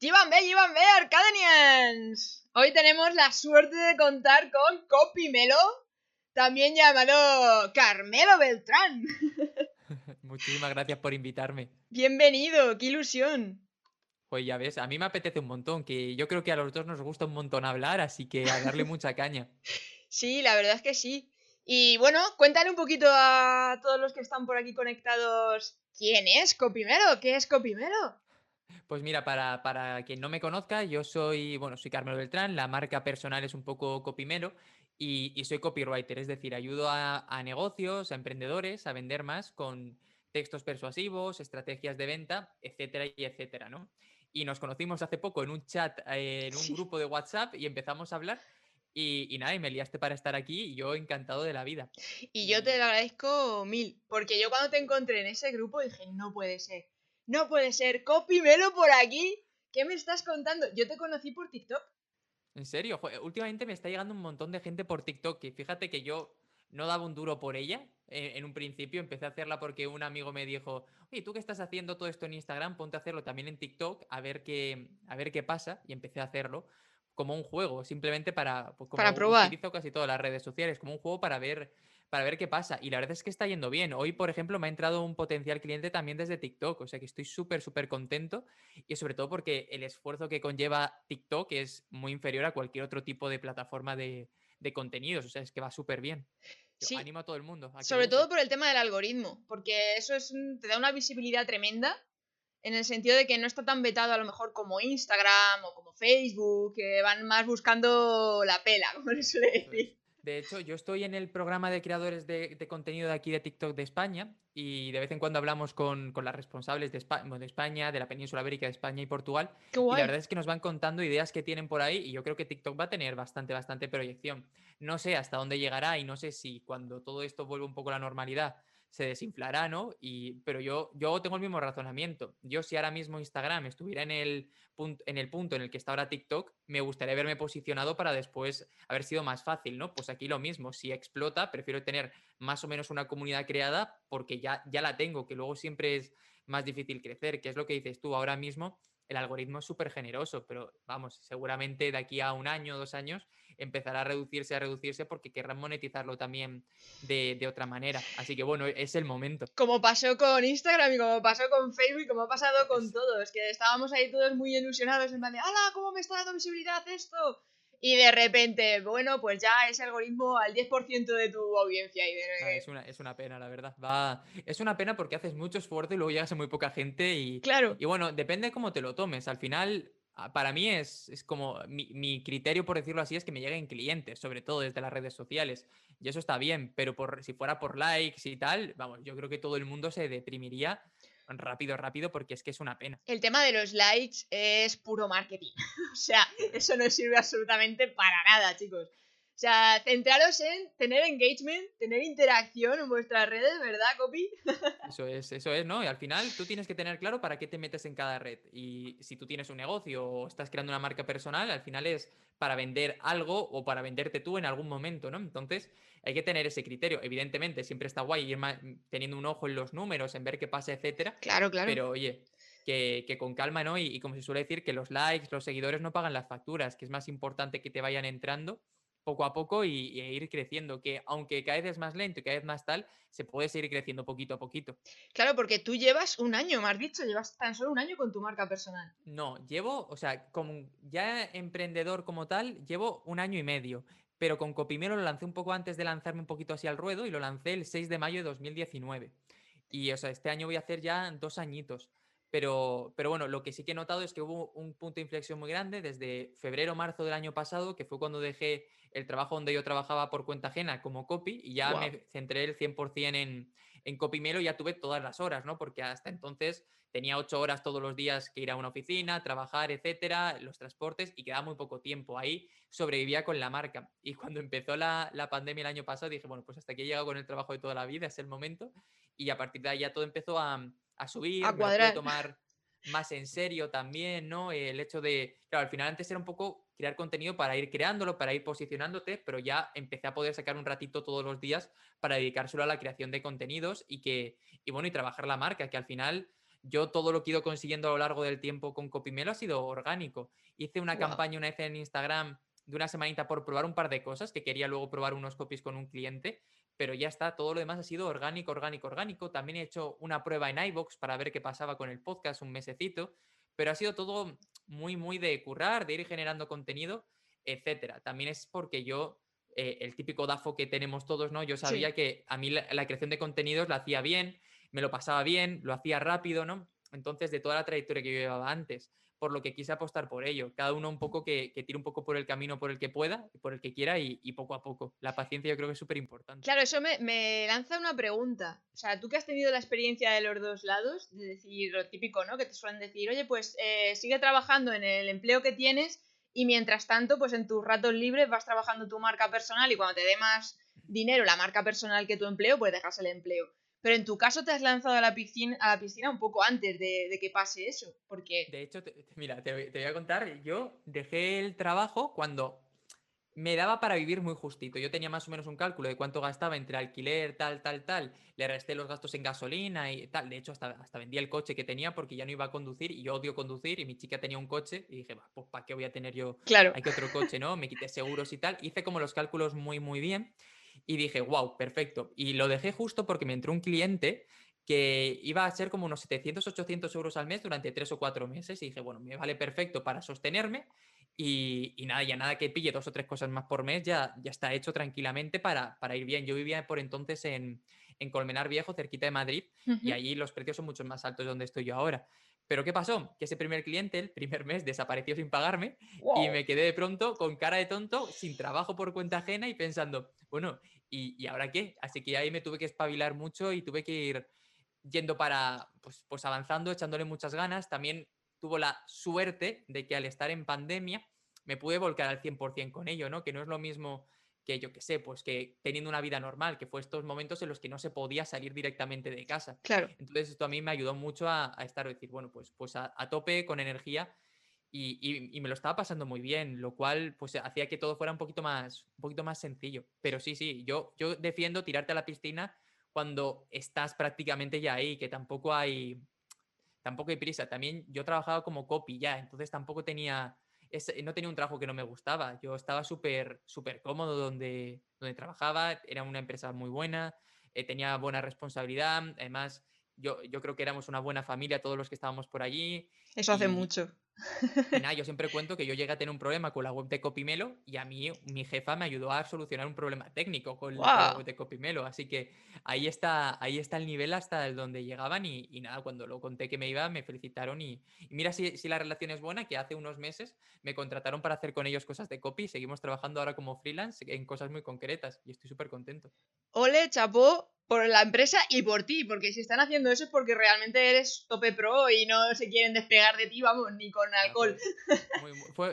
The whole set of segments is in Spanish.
¡Llevan B, llevan B, Arcadenians! Hoy tenemos la suerte de contar con Copimelo, también llamado Carmelo Beltrán. Muchísimas gracias por invitarme. Bienvenido, qué ilusión. Pues ya ves, a mí me apetece un montón, que yo creo que a los dos nos gusta un montón hablar, así que a darle mucha caña. Sí, la verdad es que sí. Y bueno, cuéntale un poquito a todos los que están por aquí conectados. ¿Quién es Copimelo? ¿Qué es Copimelo? Pues mira, para, para, quien no me conozca, yo soy, bueno, soy Carmelo Beltrán, la marca personal es un poco Copimelo y, y soy copywriter, es decir, ayudo a, a, negocios, a emprendedores a vender más con textos persuasivos, estrategias de venta, etcétera y etcétera, ¿no? Y nos conocimos hace poco en un chat, eh, en un sí. grupo de WhatsApp y empezamos a hablar y, y, nada, y me liaste para estar aquí y yo encantado de la vida. Y yo te lo agradezco mil, porque yo cuando te encontré en ese grupo dije, no puede ser, no puede ser, copimelo por aquí, ¿qué me estás contando? Yo te conocí por TikTok. En serio, últimamente me está llegando un montón de gente por TikTok y fíjate que yo no daba un duro por ella en, en un principio, empecé a hacerla porque un amigo me dijo, oye, tú que estás haciendo todo esto en Instagram, ponte a hacerlo también en TikTok, a ver qué, a ver qué pasa, y empecé a hacerlo como un juego, simplemente para, pues, como para probar. Utilizo casi todas las redes sociales, como un juego para ver, para ver qué pasa. Y la verdad es que está yendo bien. Hoy, por ejemplo, me ha entrado un potencial cliente también desde TikTok, o sea que estoy súper, súper contento. Y sobre todo porque el esfuerzo que conlleva TikTok es muy inferior a cualquier otro tipo de plataforma de, de contenidos, o sea, es que va súper bien. Yo Sí. Animo a todo el mundo. a Sobre todo por el tema del algoritmo, porque eso es un- te da una visibilidad tremenda en el sentido de que no está tan vetado a lo mejor como Instagram o como Facebook, que van más buscando la pela, como se suele decir. De hecho, yo estoy en el programa de creadores de, de contenido de aquí de TikTok de España y de vez en cuando hablamos con, con las responsables de, Espa- bueno, de España, de la península ibérica de España y Portugal Qué Y la verdad es que nos van contando ideas que tienen por ahí y yo creo que TikTok va a tener bastante, bastante proyección. No sé hasta dónde llegará y no sé si cuando todo esto vuelva un poco a la normalidad se desinflará, ¿no? Y, pero yo, yo tengo el mismo razonamiento. Yo si ahora mismo Instagram estuviera en el, punto, en el punto en el que está ahora TikTok, me gustaría verme posicionado para después haber sido más fácil, ¿no? Pues aquí lo mismo, si explota, prefiero tener más o menos una comunidad creada porque ya, ya la tengo, que luego siempre es más difícil crecer, que es lo que dices tú ahora mismo el algoritmo es súper generoso, pero vamos, seguramente de aquí a un año o dos años empezará a reducirse, a reducirse porque querrán monetizarlo también de, de otra manera. Así que bueno, es el momento. Como pasó con Instagram y como pasó con Facebook y como ha pasado con todos, que estábamos ahí todos muy ilusionados en plan de ¡Hala! ¿Cómo me está dando visibilidad esto? Y de repente, bueno, pues ya ese algoritmo al 10% de tu audiencia y de... Ah, es, una, es una pena, la verdad. Va... Es una pena porque haces mucho esfuerzo y luego llegas a muy poca gente y, Claro, y bueno, depende cómo te lo tomes. Al final, a- para mí es, es como mi, mi criterio, por decirlo así, es que me lleguen clientes, sobre todo desde las redes sociales. Y eso está bien, pero por, si fuera por likes y tal, vamos, yo creo que todo el mundo se deprimiría rápido, rápido, porque es que es una pena. el tema de los likes es puro marketing. o sea, eso no sirve absolutamente para nada, chicos. O sea, centraros en tener engagement, tener interacción en vuestras redes, ¿verdad, Copy? Eso es, eso es, ¿no? Y al final tú tienes que tener claro para qué te metes en cada red. Y si tú tienes un negocio o estás creando una marca personal, al final es para vender algo o para venderte tú en algún momento, ¿no? Entonces hay que tener ese criterio. Evidentemente, siempre está guay ir teniendo un ojo en los números, en ver qué pasa, etcétera. Claro, claro. Pero oye, que, que con calma, ¿no? Y, y como se suele decir, que los likes, los seguidores no pagan las facturas, que es más importante que te vayan entrando poco a poco y, y ir creciendo, que aunque cada vez es más lento y cada vez más tal, se puede seguir creciendo poquito a poquito. Claro, porque tú llevas un año, me has dicho, llevas tan solo un año con tu marca personal. No, llevo, o sea, como ya emprendedor como tal, llevo un año y medio, pero con Copimero lo lancé un poco antes de lanzarme un poquito así al ruedo y lo lancé el 6 de mayo de 2019. Y, o sea, este año voy a hacer ya dos añitos. Pero, pero bueno, lo que sí que he notado es que hubo un punto de inflexión muy grande desde febrero, marzo del año pasado, que fue cuando dejé el trabajo donde yo trabajaba por cuenta ajena como copy y ya me centré el 100% en, en Copimelo y ya tuve todas las horas, ¿no? Porque hasta entonces tenía ocho horas todos los días que ir a una oficina, trabajar, etcétera, los transportes y quedaba muy poco tiempo. Ahí sobrevivía con la marca. Y cuando empezó la, la pandemia el año pasado dije, bueno, pues hasta aquí he llegado con el trabajo de toda la vida, es el momento. Y a partir de ahí ya todo empezó a, a subir, A cuadrar. tomar más en serio también, ¿no? El hecho de, claro, al final antes era un poco crear contenido para ir creándolo, para ir posicionándote, pero ya empecé a poder sacar un ratito todos los días para dedicárselo a la creación de contenidos y que, y bueno, y trabajar la marca, que al final yo todo lo que he ido consiguiendo a lo largo del tiempo con Copimelo ha sido orgánico. Hice una campaña una vez en Instagram de una semanita por probar un par de cosas, que quería luego probar unos copies con un cliente, pero ya está, todo lo demás ha sido orgánico, orgánico, orgánico. También he hecho una prueba en iBox para ver qué pasaba con el podcast un mesecito, pero ha sido todo muy, muy de currar, de ir generando contenido, etcétera. También es porque yo eh, el típico DAFO que tenemos todos, ¿no? Yo sabía que a mí la, creación de contenidos la hacía bien, me lo pasaba bien, lo hacía rápido, ¿no? Entonces, de toda la trayectoria que yo llevaba antes, por lo que quise apostar por ello. Cada uno un poco que, que tire un poco por el camino por el que pueda, por el que quiera y, poco a poco. La paciencia yo creo que es súper importante. Claro, eso me, me, lanza una pregunta. O sea, tú que has tenido la experiencia de los dos lados, de decir lo típico, ¿no? Que te suelen decir, oye, pues eh, sigue trabajando en el empleo que tienes y mientras tanto, pues en tus ratos libres vas trabajando tu marca personal y cuando te dé más dinero la marca personal que tu empleo, pues dejas el empleo. Pero en tu caso te has lanzado a la piscina, a la piscina un poco antes de, que pase eso, porque... De hecho, mira, te, te voy a contar, yo dejé el trabajo cuando me daba para vivir muy justito. Yo tenía más o menos un cálculo de cuánto gastaba entre alquiler, tal, tal, tal. Le resté los gastos en gasolina y tal. De hecho, hasta, hasta vendí el coche que tenía porque ya no iba a conducir y yo odio conducir y mi chica tenía un coche y dije, pues ¿para qué voy a tener yo claro. hay que otro coche, no? Me quité seguros y tal. Hice como los cálculos muy, muy bien y dije, wow, perfecto. Y lo dejé justo porque me entró un cliente que iba a ser como unos 700, 800 euros al mes durante tres o cuatro meses y dije, bueno, me vale perfecto para sostenerme y, nada, ya nada que pille dos o tres cosas más por mes, ya, ya está hecho tranquilamente para, para ir bien. Yo vivía por entonces en, en Colmenar Viejo, cerquita de Madrid, y allí los precios son mucho más altos de donde estoy yo ahora. Pero ¿qué pasó? Que ese primer cliente, el primer mes, desapareció sin pagarme y me quedé de pronto con cara de tonto, sin trabajo por cuenta ajena y pensando, bueno, ¿y, ¿y, ahora qué? Así que ahí me tuve que espabilar mucho y tuve que ir yendo para, pues, pues avanzando, echándole muchas ganas. También tuvo la suerte de que al estar en pandemia me pude volcar al 100% con ello, ¿no? Que no es lo mismo que yo que sé, pues que teniendo una vida normal, que fue estos momentos en los que no se podía salir directamente de casa. Claro. Entonces esto a mí me ayudó mucho a, a estar, decir, bueno, pues, pues a, tope con energía y, y, me lo estaba pasando muy bien, lo cual pues hacía que todo fuera un poquito más, un poquito más sencillo. Pero sí, sí, yo, yo defiendo tirarte a la piscina cuando estás prácticamente ya ahí, que tampoco hay, tampoco hay prisa. También yo trabajaba como copy ya, entonces tampoco tenía, no tenía un trabajo que no me gustaba. Yo estaba súper, súper cómodo donde, donde trabajaba, era una empresa muy buena, eh, tenía buena responsabilidad, además yo, yo creo que éramos una buena familia todos los que estábamos por allí. Eso hace mucho. Y nada, yo siempre cuento que yo llegué a tener un problema con la web de Copimelo y a mí mi jefa me ayudó a solucionar un problema técnico con la web de Copimelo. Así que ahí está, ahí está el nivel hasta el donde llegaban y, nada, cuando lo conté que me iba me felicitaron y, mira si, si, la relación es buena, que hace unos meses me contrataron para hacer con ellos cosas de copy y seguimos trabajando ahora como freelance en cosas muy concretas y estoy súper contento. Ole, chapó, por la empresa y por ti, porque si están haciendo eso es porque realmente eres tope pro y no se quieren despegar de ti, vamos, ni con alcohol.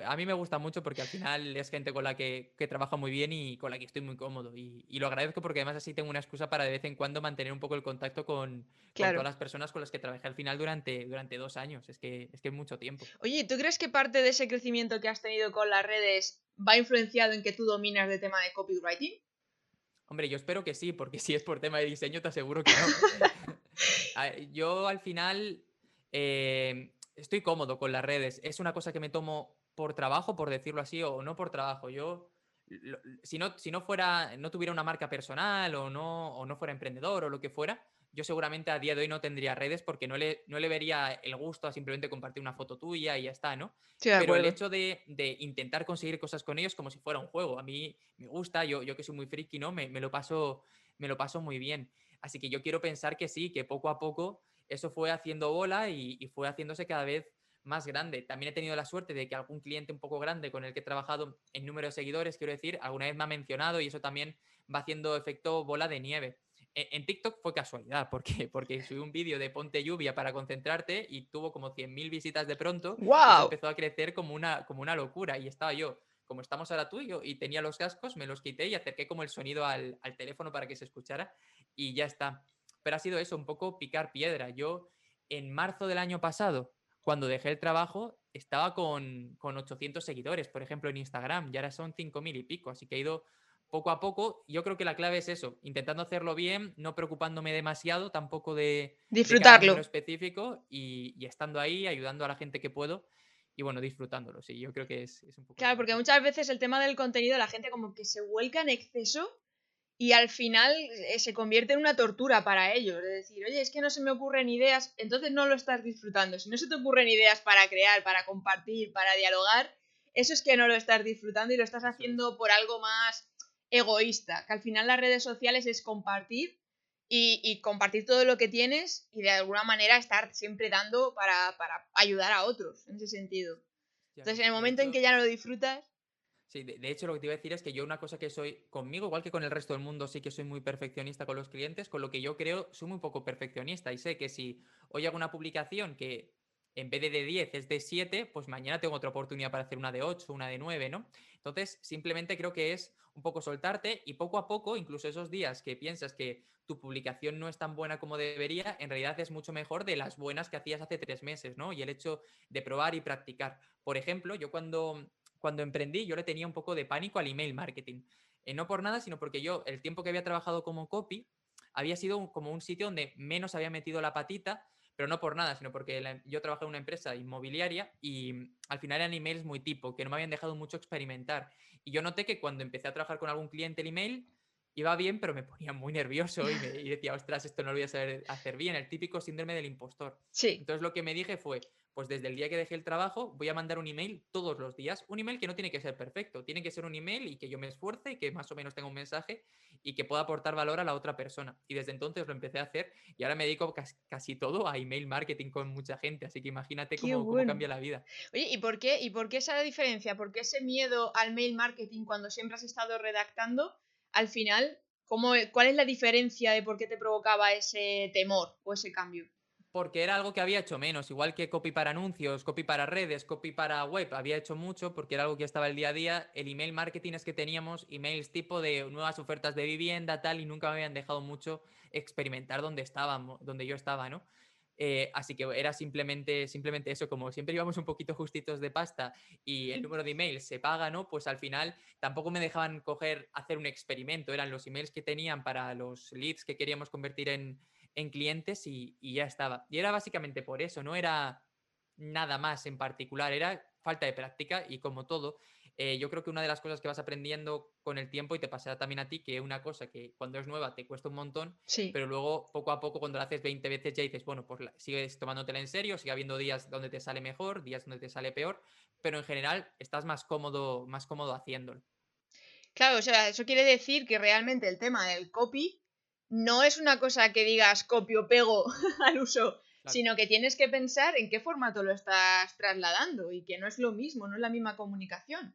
a mí me gusta mucho porque al final es gente con la que, que trabajo muy bien y con la que estoy muy cómodo. Y, y, lo agradezco porque además así tengo una excusa para de vez en cuando mantener un poco el contacto con, todas las personas con las que trabajé al final durante, durante dos años. Es que, es que es mucho tiempo. Oye, ¿tú crees que parte de ese crecimiento que has tenido con las redes va influenciado en que tú dominas el tema de copywriting? Hombre, yo espero que sí, porque si es por tema de diseño te aseguro que no. yo al final eh, estoy cómodo con las redes. Es una cosa que me tomo por trabajo, por decirlo así, o no por trabajo. Yo, si no, si no fuera, no tuviera una marca personal o no, o no fuera emprendedor o lo que fuera, yo seguramente a día de hoy no tendría redes porque no le, no le vería el gusto a simplemente compartir una foto tuya y ya está, ¿no? Pero el hecho de, intentar conseguir cosas con ellos como si fuera un juego, a mí me gusta, yo, yo que soy muy friki, ¿no? Me, lo paso, me lo paso muy bien. Así que yo quiero pensar que sí, que poco a poco eso fue haciendo bola y, y fue haciéndose cada vez más grande. También he tenido la suerte de que algún cliente un poco grande con el que he trabajado en número de seguidores, quiero decir, alguna vez me ha mencionado y eso también va haciendo efecto bola de nieve. En TikTok fue casualidad, porque Porque subí un vídeo de ponte lluvia para concentrarte y tuvo como 100.000 visitas de pronto. ¡Wow! empezó a crecer como una, como una locura y estaba yo, como estamos ahora tú y yo, y tenía los cascos, me los quité y acerqué como el sonido al, al teléfono para que se escuchara y ya está. Pero ha sido eso, un poco picar piedra. Yo en marzo del año pasado, cuando dejé el trabajo, estaba con, con 800 seguidores, por ejemplo, en Instagram, y ahora son 5.000 y pico, así que he ido poco a poco, yo creo que la clave es eso, intentando hacerlo bien, no preocupándome demasiado tampoco de disfrutarlo específico y, estando ahí, ayudando a la gente que puedo y bueno, disfrutándolo, sí, yo creo que es, un poco... Claro, porque muchas veces el tema del contenido, la gente como que se vuelca en exceso y al final eh, se convierte en una tortura para ellos. Es decir, oye, es que no se me ocurren ideas, entonces no lo estás disfrutando. Si no se te ocurren ideas para crear, para compartir, para dialogar, eso es que no lo estás disfrutando y lo estás haciendo por algo más egoísta, que al final las redes sociales es compartir y, compartir todo lo que tienes y de alguna manera estar siempre dando para, ayudar a otros, en ese sentido. Entonces, en el momento en que ya no lo disfrutas... Sí, de, hecho lo que te iba a decir es que yo una cosa que soy conmigo, igual que con el resto del mundo, sí que soy muy perfeccionista con los clientes, con lo que yo creo soy muy poco perfeccionista y sé que si hoy hago una publicación que en vez de de 10 es de 7, pues mañana tengo otra oportunidad para hacer una de 8, una de 9, ¿no? Entonces, simplemente creo que es un poco soltarte y poco a poco, incluso esos días que piensas que tu publicación no es tan buena como debería, en realidad es mucho mejor de las buenas que hacías hace tres meses, ¿no? Y el hecho de probar y practicar. Por ejemplo, yo cuando, cuando emprendí, yo le tenía un poco de pánico al email marketing. Eh, no por nada, sino porque yo, el tiempo que había trabajado como copy, había sido como un sitio donde menos había metido la patita pero no por nada, sino porque yo trabajé en una empresa inmobiliaria y mm, al final eran emails muy tipo, que no me habían dejado mucho experimentar. Y yo noté que cuando empecé a trabajar con algún cliente el email, iba bien, pero me ponía muy nervioso y, me, decía, ostras, esto no lo voy a saber hacer bien, el típico síndrome del impostor. Sí. Entonces lo que me dije fue, pues desde el día que dejé el trabajo voy a mandar un email todos los días. Un email que no tiene que ser perfecto, tiene que ser un email y que yo me esfuerce y que más o menos tenga un mensaje y que pueda aportar valor a la otra persona. Y desde entonces lo empecé a hacer y ahora me dedico casi, todo a email marketing con mucha gente, así que imagínate cómo, cambia la vida. Oye, ¿y por, qué, ¿y por qué esa diferencia? ¿Por qué ese miedo al mail marketing cuando siempre has estado redactando, al final, ¿cómo, ¿cuál es la diferencia de por qué te provocaba ese temor o ese cambio? Porque era algo que había hecho menos, igual que copy para anuncios, copy para redes, copy para web, había hecho mucho porque era algo que estaba el día a día. El email marketing es que teníamos emails tipo de nuevas ofertas de vivienda, tal, y nunca me habían dejado mucho experimentar donde estábamos, donde yo estaba, ¿no? Eh, así que era simplemente, simplemente eso, como siempre íbamos un poquito justitos de pasta y el número de emails se paga, ¿no? Pues al final tampoco me dejaban coger, hacer un experimento, eran los emails que tenían para los leads que queríamos convertir en, en clientes y, ya estaba. Y era básicamente por eso, no era nada más en particular, era falta de práctica y como todo, eh, yo creo que una de las cosas que vas aprendiendo con el tiempo y te pasará también a ti, que una cosa que cuando es nueva te cuesta un montón, pero luego poco a poco cuando la haces 20 veces ya dices, bueno, pues sigues tomándotela en serio, sigue habiendo días donde te sale mejor, días donde te sale peor, pero en general estás más cómodo, más cómodo haciéndolo. Claro, o sea, eso quiere decir que realmente el tema del copy no es una cosa que digas copio pego al uso, sino que tienes que pensar en qué formato lo estás trasladando y que no es lo mismo, no es la misma comunicación.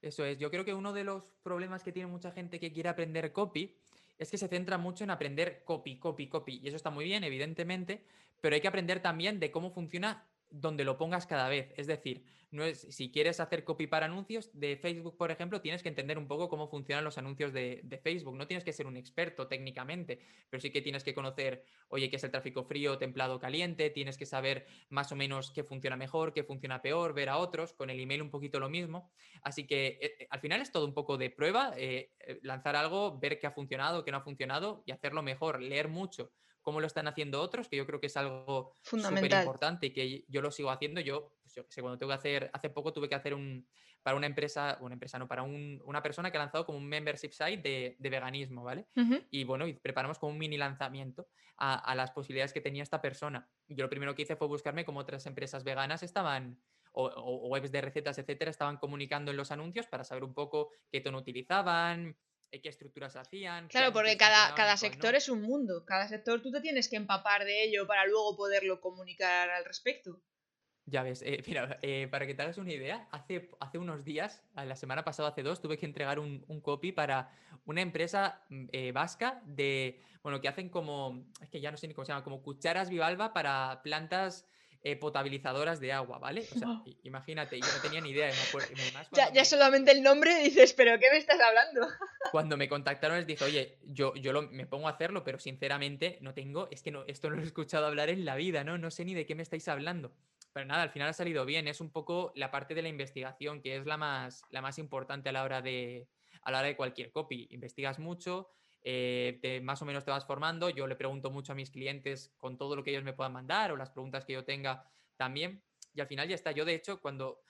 Eso es, yo creo que uno de los problemas que tiene mucha gente que quiere aprender copy es que se centra mucho en aprender copy, copy, copy. Y eso está muy bien, evidentemente, pero hay que aprender también de cómo funciona donde lo pongas cada vez. Es decir, no es, si quieres hacer copy para anuncios de Facebook, por ejemplo, tienes que entender un poco cómo funcionan los anuncios de, Facebook. No tienes que ser un experto técnicamente, pero sí que tienes que conocer, oye, qué es el tráfico frío, templado, caliente, tienes que saber más o menos qué funciona mejor, qué funciona peor, ver a otros, con el email un poquito lo mismo. Así que eh, eh, al final es todo un poco de prueba, eh, lanzar algo, ver qué ha funcionado, qué no ha funcionado y hacerlo mejor, leer mucho cómo lo están haciendo otros, que yo creo que es algo súper importante y que yo lo sigo haciendo. Yo, pues yo sé, cuando tengo que hacer, hace poco tuve que hacer un, para una empresa, una empresa no, para una persona que ha lanzado como un membership site de, veganismo, ¿vale? Y bueno, y preparamos como un mini lanzamiento a, las posibilidades que tenía esta persona. Yo lo primero que hice fue buscarme cómo otras empresas veganas estaban o, webs de recetas, etcétera, estaban comunicando en los anuncios para saber un poco qué tono utilizaban, qué estructuras hacían. Claro, porque cada, cada sector es un mundo. Cada sector tú te tienes que empapar de ello para luego poderlo comunicar al respecto. Ya ves, eh, mira, eh, para que te hagas una idea, hace, hace unos días, la semana pasada, hace dos, tuve que entregar un, copy para una empresa mm, eh, vasca de, bueno, que hacen como, es que ya no sé ni cómo se llama, como cucharas bivalva para plantas eh, potabilizadoras de agua, ¿vale? O sea, imagínate, yo no tenía ni idea. ya, solamente el nombre dices, pero ¿qué me estás hablando? cuando me contactaron les dije, oye, yo, yo me pongo a hacerlo, pero sinceramente no tengo, es que no, esto no lo he escuchado hablar en la vida, ¿no? No sé ni de qué me estáis hablando. Pero nada, al final ha salido bien. Es un poco la parte de la investigación, que es la más, la más importante a la hora de, a la hora de cualquier copy. Investigas mucho, eh, te, más o menos te vas formando. Yo le pregunto mucho a mis clientes con todo lo que ellos me puedan mandar o las preguntas que yo tenga también. Y al final ya está. Yo, de hecho, cuando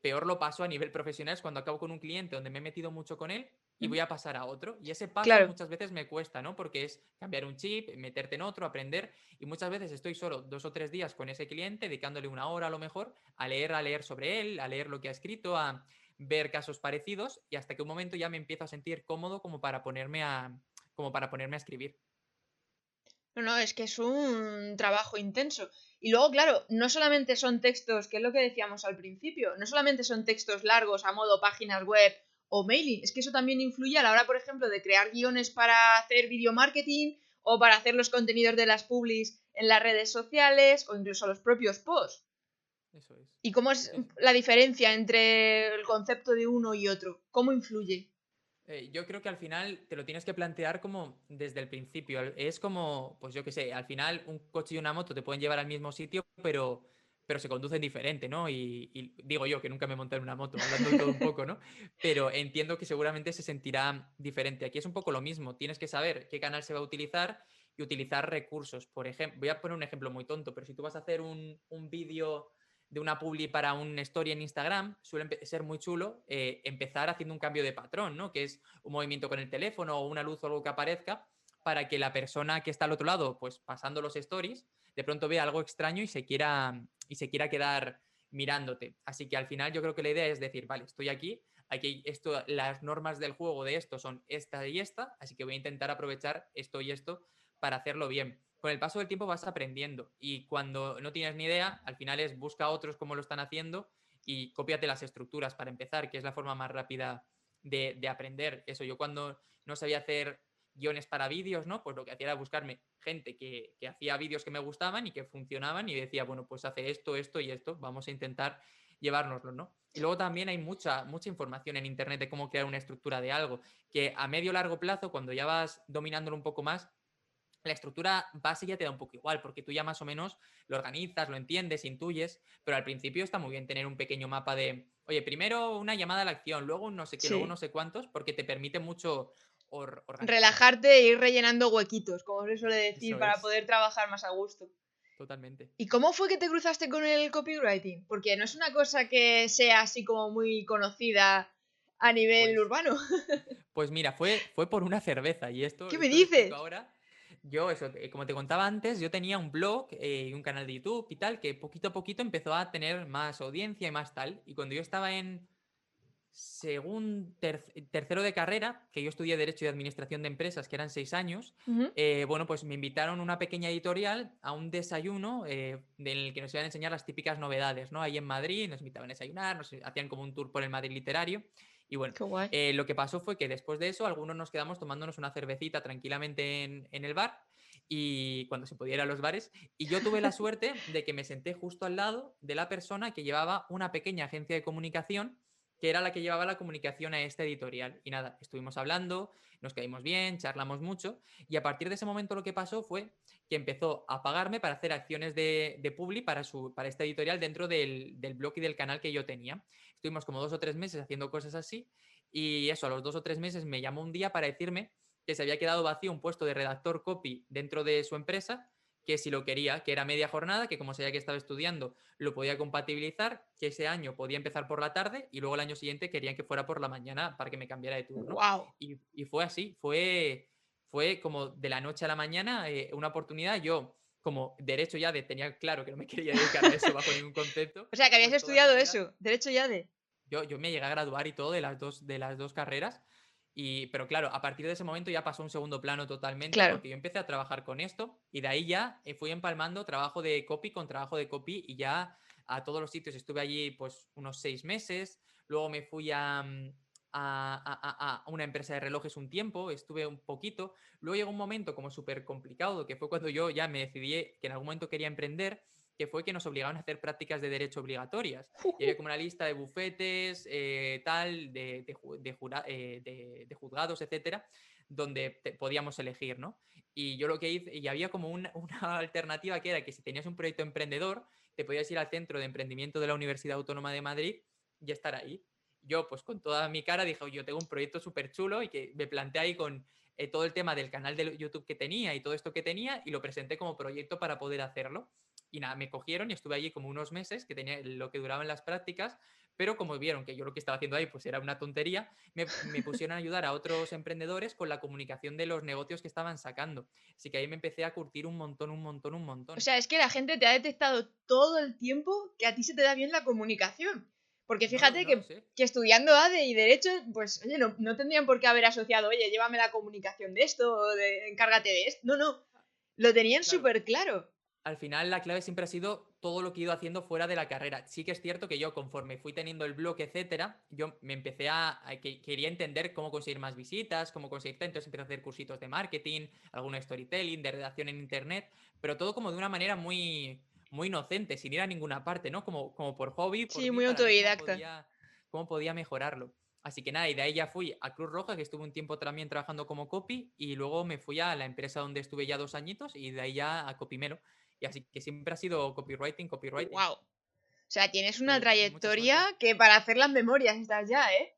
peor lo paso a nivel profesional es cuando acabo con un cliente donde me he metido mucho con él y voy a pasar a otro. Y ese paso muchas veces me cuesta, ¿no? Porque es cambiar un chip, meterte en otro, aprender. Y muchas veces estoy solo dos o tres días con ese cliente, dedicándole una hora a lo mejor a leer, a leer sobre él, a leer lo que ha escrito, a ver casos parecidos y hasta que un momento ya me empiezo a sentir cómodo como para ponerme a, como para ponerme a escribir. No, no, es que es un trabajo intenso. Y luego, claro, no solamente son textos, que es lo que decíamos al principio, no solamente son textos largos a modo páginas web o mailing, es que eso también influye a la hora, por ejemplo, de crear guiones para hacer video marketing o para hacer los contenidos de las publis en las redes sociales o incluso los propios posts. Eso es. ¿Y cómo es la diferencia entre el concepto de uno y otro? ¿Cómo influye? Eh, yo creo que al final te lo tienes que plantear como desde el principio. Es como, pues yo qué sé, al final un coche y una moto te pueden llevar al mismo sitio, pero, pero se conducen diferente, ¿no? Y, digo yo que nunca me monté en una moto, hablando de todo un poco, ¿no? Pero entiendo que seguramente se sentirá diferente. Aquí es un poco lo mismo. Tienes que saber qué canal se va a utilizar y utilizar recursos. Por ejemplo, voy a poner un ejemplo muy tonto, pero si tú vas a hacer un, un vídeo de una publi para un story en Instagram, suele ser muy chulo eh, empezar haciendo un cambio de patrón, ¿no? Que es un movimiento con el teléfono o una luz o algo que aparezca para que la persona que está al otro lado, pues pasando los stories, de pronto vea algo extraño y se quiera, y se quiera quedar mirándote. Así que al final yo creo que la idea es decir, vale, estoy aquí, aquí esto, las normas del juego de esto son esta y esta, así que voy a intentar aprovechar esto y esto para hacerlo bien con el paso del tiempo vas aprendiendo y cuando no tienes ni idea, al final es busca a otros cómo lo están haciendo y cópiate las estructuras para empezar, que es la forma más rápida de, aprender. Eso, yo cuando no sabía hacer guiones para vídeos, ¿no? Pues lo que hacía era buscarme gente que, hacía vídeos que me gustaban y que funcionaban y decía, bueno, pues hace esto, esto y esto, vamos a intentar llevárnoslo, ¿no? Y luego también hay mucha, mucha información en Internet de cómo crear una estructura de algo, que a medio largo plazo, cuando ya vas dominándolo un poco más, la estructura base ya te da un poco igual, porque tú ya más o menos lo organizas, lo entiendes, intuyes, pero al principio está muy bien tener un pequeño mapa de, oye, primero una llamada a la acción, luego no sé qué, luego no sé cuántos, porque te permite mucho relajarte e ir rellenando huequitos, como se suele decir, para poder trabajar más a gusto. Totalmente. ¿Y cómo fue que te cruzaste con el copywriting? Porque no es una cosa que sea así como muy conocida a nivel pues urbano. Pues mira, fue, fue por una cerveza y esto... ¿Qué me dices? Ahora yo, eso, eh, como te contaba antes, yo tenía un blog eh, y un canal de YouTube y tal, que poquito a poquito empezó a tener más audiencia y más tal. Y cuando yo estaba en segundo, tercero de carrera, que yo estudié Derecho y Administración de Empresas, que eran seis años, eh, bueno, pues me invitaron a una pequeña editorial a un desayuno en el que nos iban a enseñar las típicas novedades, ¿no? Ahí en Madrid, nos invitaban a desayunar, nos hacían como un tour por el Madrid literario. Y bueno, eh, lo que pasó fue que después de eso, algunos nos quedamos tomándonos una cervecita tranquilamente en, el bar y cuando se pudiera los bares. Y yo tuve la suerte de que me senté justo al lado de la persona que llevaba una pequeña agencia de comunicación, que era la que llevaba la comunicación a esta editorial. Y nada, estuvimos hablando, nos caímos bien, charlamos mucho. Y a partir de ese momento lo que pasó fue que empezó a pagarme para hacer acciones de, de publi para, su, para esta editorial dentro del, del blog y del canal que yo tenía. Estuvimos como dos o tres meses haciendo cosas así y eso, a los dos o tres meses me llamó un día para decirme que se había quedado vacío un puesto de redactor copy dentro de su empresa, que si lo quería, que era media jornada, que como sabía que estaba estudiando, lo podía compatibilizar, que ese año podía empezar por la tarde y luego el año siguiente querían que fuera por la mañana para que me cambiara de turno. Y, y, fue así, fue, fue como de la noche a la mañana eh, una oportunidad. Yo como derecho ya de, tenía claro que no me quería dedicar a eso bajo ningún concepto. O sea, que habías estudiado eso, derecho ya de. Yo, yo me llegué a graduar y todo de las dos, de las dos carreras. Y, pero claro, a partir de ese momento ya pasó a un segundo plano totalmente, claro. porque yo empecé a trabajar con esto y de ahí ya eh, fui empalmando trabajo de copy con trabajo de copy y ya a todos los sitios estuve allí pues unos seis meses, luego me fui a, mm, a, una empresa de relojes un tiempo, estuve un poquito, luego llegó un momento como súper complicado, que fue cuando yo ya me decidí que en algún momento quería emprender, que fue que nos obligaban a hacer prácticas de derecho obligatorias. Y había como una lista de bufetes, eh, tal, de, eh, de, juzgados, etcétera, donde podíamos elegir, ¿no? Y yo lo que hice, y había como una, una alternativa que era que si tenías un proyecto emprendedor, te podías ir al centro de emprendimiento de la Universidad Autónoma de Madrid y estar ahí. yo pues con toda mi cara dije, yo tengo un proyecto súper chulo y que me planteé ahí con eh, todo el tema del canal de YouTube que tenía y todo esto que tenía y lo presenté como proyecto para poder hacerlo. Y nada, me cogieron y estuve allí como unos meses, que tenía lo que duraban las prácticas, pero como vieron que yo lo que estaba haciendo ahí pues era una tontería, me, me, pusieron a ayudar a otros emprendedores con la comunicación de los negocios que estaban sacando. Así que ahí me empecé a curtir un montón, un montón, un montón. O sea, es que la gente te ha detectado todo el tiempo que a ti se te da bien la comunicación. Porque fíjate que, que, estudiando ADE y Derecho, pues, oye, no, no, tendrían por qué haber asociado, oye, llévame la comunicación de esto, o de, encárgate de esto. No, no. Lo tenían súper claro. Al final, la clave siempre ha sido todo lo que he ido haciendo fuera de la carrera. Sí que es cierto que yo, conforme fui teniendo el blog, etcétera, yo me empecé a. que, quería entender cómo conseguir más visitas, cómo conseguir. Entonces empecé a hacer cursitos de marketing, algún storytelling, de redacción en internet, pero todo como de una manera muy muy inocente, sin ir a ninguna parte, ¿no? Como, como por hobby. sí, muy autodidacta. Cómo podía, cómo podía, mejorarlo. Así que nada, y de ahí ya fui a Cruz Roja, que estuve un tiempo también trabajando como copy, y luego me fui a la empresa donde estuve ya dos añitos, y de ahí ya a Copimero. Y así que siempre ha sido copywriting, copywriting. ¡Wow! O sea, tienes una trayectoria que para hacer las memorias estás ya, ¿eh?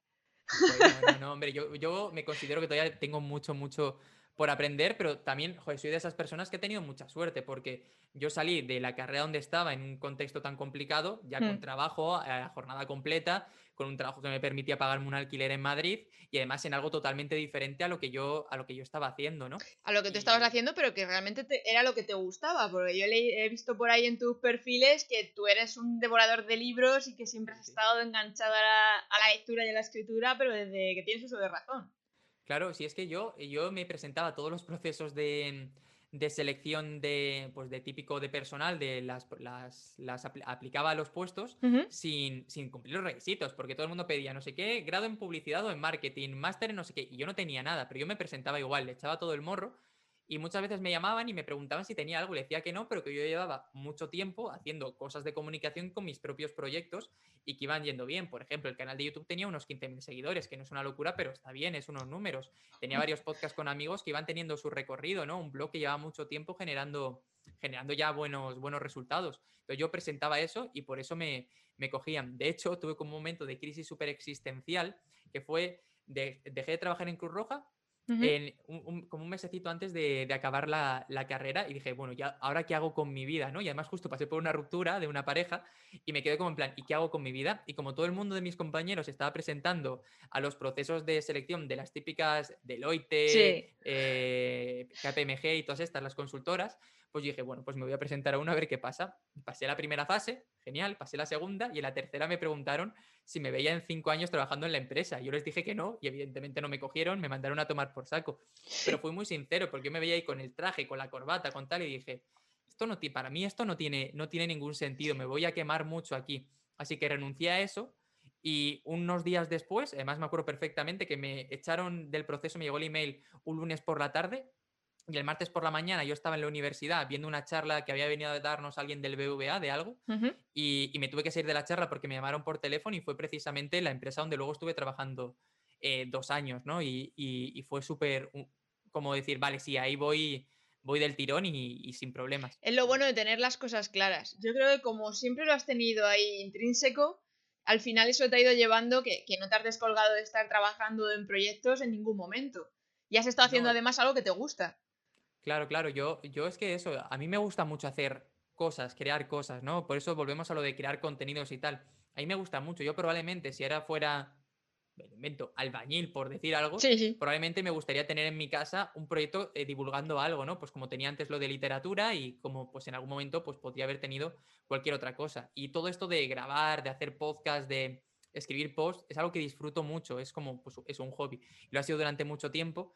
no, no, hombre, yo, yo me considero que todavía tengo mucho, mucho por aprender, pero también, joder, soy de esas personas que he tenido mucha suerte, porque yo salí de la carrera donde estaba en un contexto tan complicado, ya con hmm. trabajo a jornada completa, con un trabajo que me permitía pagarme un alquiler en Madrid y además en algo totalmente diferente a lo que yo, a lo que yo estaba haciendo, ¿no? A lo que tú estabas haciendo, pero que realmente era lo que te gustaba, porque yo he visto por ahí en tus perfiles que tú eres un devorador de libros y que siempre has estado enganchado a la, a la lectura y a la escritura, pero desde que tienes uso de razón. Claro, si es que yo, yo me presentaba a todos los procesos de, de selección de, pues de típico de personal, de las, las, las aplicaba a los puestos sin, sin, cumplir los requisitos, porque todo el mundo pedía no sé qué, grado en publicidad o en marketing, máster en no sé qué, y yo no tenía nada, pero yo me presentaba igual, le echaba todo el morro y muchas veces me llamaban y me preguntaban si tenía algo, le decía que no, pero que yo llevaba mucho tiempo haciendo cosas de comunicación con mis propios proyectos y que iban yendo bien. Por ejemplo, el canal de YouTube tenía unos 15.000 seguidores, que no es una locura, pero está bien, es unos números. Tenía varios podcasts con amigos que iban teniendo su recorrido, ¿no? Un blog que llevaba mucho tiempo generando, generando ya buenos, buenos resultados. Entonces yo presentaba eso y por eso me, me cogían. De hecho, tuve como un momento de crisis súper existencial que fue, de, dejé de trabajar en Cruz Roja en un, como un mesecito antes de, de acabar la, la, carrera y dije, bueno, ya, ¿ahora qué hago con mi vida? ¿no? Y además justo pasé por una ruptura de una pareja y me quedé como en plan, ¿y qué hago con mi vida? Y como todo el mundo de mis compañeros estaba presentando a los procesos de selección de las típicas Deloitte, eh, KPMG y todas estas, las consultoras, pues dije, bueno, pues me voy a presentar a uno a ver qué pasa. Pasé la primera fase, genial, pasé la segunda y en la tercera me preguntaron si me veía en cinco años trabajando en la empresa. Yo les dije que no y evidentemente no me cogieron, me mandaron a tomar por saco. Pero fui muy sincero porque yo me veía ahí con el traje, con la corbata, con tal y dije, esto no para mí esto no tiene, no tiene ningún sentido, me voy a quemar mucho aquí. Así que renuncié a eso y unos días después, además me acuerdo perfectamente que me echaron del proceso, me llegó el email un lunes por la tarde y el martes por la mañana yo estaba en la universidad viendo una charla que había venido a darnos alguien del BVA de algo y, me tuve que salir de la charla porque me llamaron por teléfono y fue precisamente la empresa donde luego estuve trabajando eh, dos años, ¿no? Y, fue súper, como decir, vale, sí, ahí voy, voy del tirón y, sin problemas. Es lo bueno de tener las cosas claras. Yo creo que como siempre lo has tenido ahí intrínseco, al final eso te ha ido llevando que, que no te has descolgado de estar trabajando en proyectos en ningún momento. Y has estado haciendo además algo que te gusta. Claro, claro, yo, yo es que eso, a mí me gusta mucho hacer cosas, crear cosas, ¿no? Por eso volvemos a lo de crear contenidos y tal. A mí me gusta mucho. Yo probablemente, si ahora fuera, me invento, albañil, por decir algo, probablemente me gustaría tener en mi casa un proyecto eh, divulgando algo, ¿no? Pues como tenía antes lo de literatura y como pues en algún momento pues podría haber tenido cualquier otra cosa. Y todo esto de grabar, de hacer podcast, de escribir posts, es algo que disfruto mucho, es como, pues es un hobby. Lo ha sido durante mucho tiempo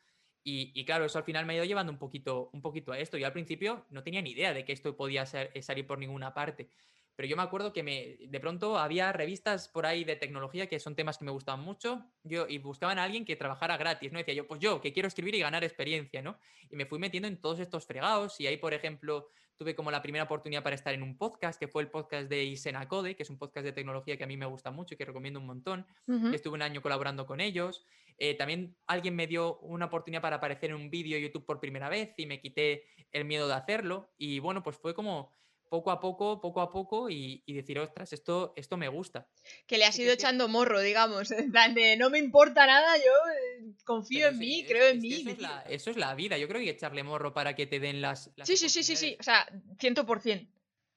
y, claro, eso al final me ha ido llevando un poquito, un poquito a esto. Yo al principio no tenía ni idea de que esto podía ser, eh, salir por ninguna parte. Pero yo me acuerdo que de pronto había revistas por ahí de tecnología que son temas que me gustaban mucho yo, y buscaban a alguien que trabajara gratis, ¿no? Decía yo, pues yo, que quiero escribir y ganar experiencia, ¿no? Y me fui metiendo en todos estos fregados y ahí, por ejemplo, tuve como la primera oportunidad para estar en un podcast, que fue el podcast de Isena Code, que es un podcast de tecnología que a mí me gusta mucho y que recomiendo un montón. Estuve un año colaborando con ellos. Eh, también alguien me dio una oportunidad para aparecer en un vídeo YouTube por primera vez y me quité el miedo de hacerlo. Y bueno, pues fue como poco a poco, poco a poco y, decir, ostras, esto, esto me gusta. Que le has ido echando morro, digamos, en plan de no me importa nada, yo eh, confío en mí, creo en mí. Eso es, la, vida, yo creo que echarle morro para que te den las... sí, sí, sí, sí, sí, o sea, 100%.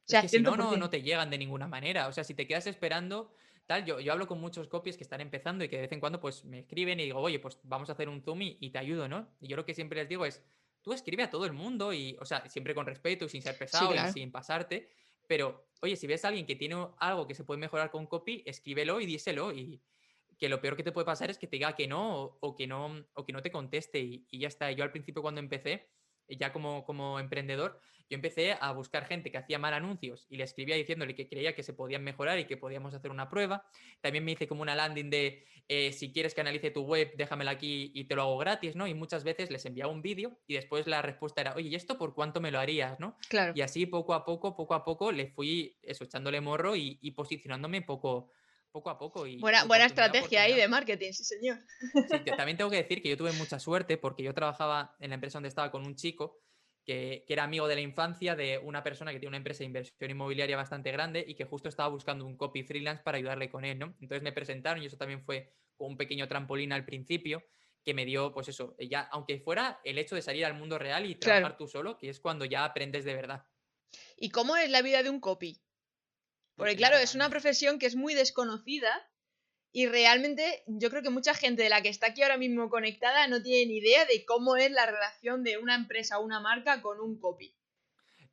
O sea, si no, no, no te llegan de ninguna manera. O sea, si te quedas esperando, tal, yo, yo hablo con muchos copies que están empezando y que de vez en cuando pues me escriben y digo, oye, pues vamos a hacer un zoom y, te ayudo, ¿no? Y yo lo que siempre les digo es, tú escribe a todo el mundo y, o sea, siempre con respeto y sin ser pesado y sin pasarte, pero, oye, si ves a alguien que tiene algo que se puede mejorar con copy, escríbelo y díselo y que lo peor que te puede pasar es que te diga que no o, que no o que no te conteste y, y ya está. Yo al principio cuando empecé, ya como, como emprendedor, yo empecé a buscar gente que hacía mal anuncios y le escribía diciéndole que creía que se podían mejorar y que podíamos hacer una prueba. También me hice como una landing de eh, si quieres que analice tu web, déjamela aquí y te lo hago gratis, ¿no? Y muchas veces les enviaba un vídeo y después la respuesta era, oye, ¿y esto por cuánto me lo harías, no? Claro. Y así poco a poco, poco a poco le fui eso, echándole morro y, y posicionándome poco, poco a poco. Y, buena buena estrategia ahí de marketing, sí señor. Sí, también tengo que decir que yo tuve mucha suerte porque yo trabajaba en la empresa donde estaba con un chico que, era amigo de la infancia de una persona que tiene una empresa de inversión inmobiliaria bastante grande y que justo estaba buscando un copy freelance para ayudarle con él, ¿no? Entonces me presentaron y eso también fue un pequeño trampolín al principio que me dio, pues eso, ya, aunque fuera el hecho de salir al mundo real y trabajar tú solo, que es cuando ya aprendes de verdad. ¿Y cómo es la vida de un copy? Porque claro, es una profesión que es muy desconocida y realmente yo creo que mucha gente de la que está aquí ahora mismo conectada no tiene ni idea de cómo es la relación de una empresa o una marca con un copy.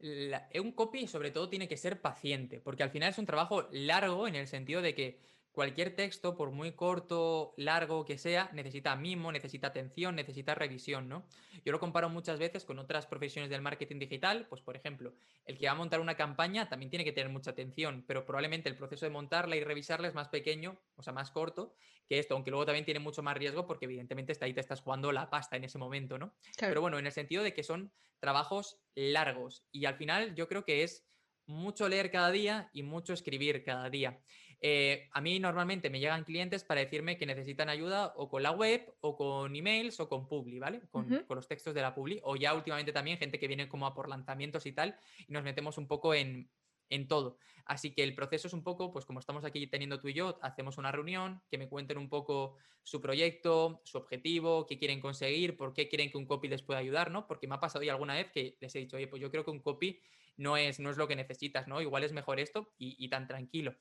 un copy sobre todo tiene que ser paciente, porque al final es un trabajo largo en el sentido de que cualquier texto, por muy corto, largo que sea, necesita mimo, necesita atención, necesita revisión, ¿no? Yo lo comparo muchas veces con otras profesiones del marketing digital, pues por ejemplo, el que va a montar una campaña también tiene que tener mucha atención, pero probablemente el proceso de montarla y revisarla es más pequeño, o sea, más corto que esto, aunque luego también tiene mucho más riesgo porque evidentemente está ahí te estás jugando la pasta en ese momento, ¿no? Pero bueno, en el sentido de que son trabajos largos y al final yo creo que es mucho leer cada día y mucho escribir cada día. Eh, a mí normalmente me llegan clientes para decirme que necesitan ayuda o con la web o con emails o con Publi, ¿vale? Con, los textos de la Publi. O ya últimamente también gente que viene como a por lanzamientos y tal y nos metemos un poco en, en todo. Así que el proceso es un poco, pues como estamos aquí teniendo tú y yo, hacemos una reunión, que me cuenten un poco su proyecto, su objetivo, qué quieren conseguir, por qué quieren que un copy les pueda ayudar, ¿no? Porque me ha pasado ya alguna vez que les he dicho, oye, pues yo creo que un copy no es, no es lo que necesitas, ¿no? Igual es mejor esto y tan tranquilo.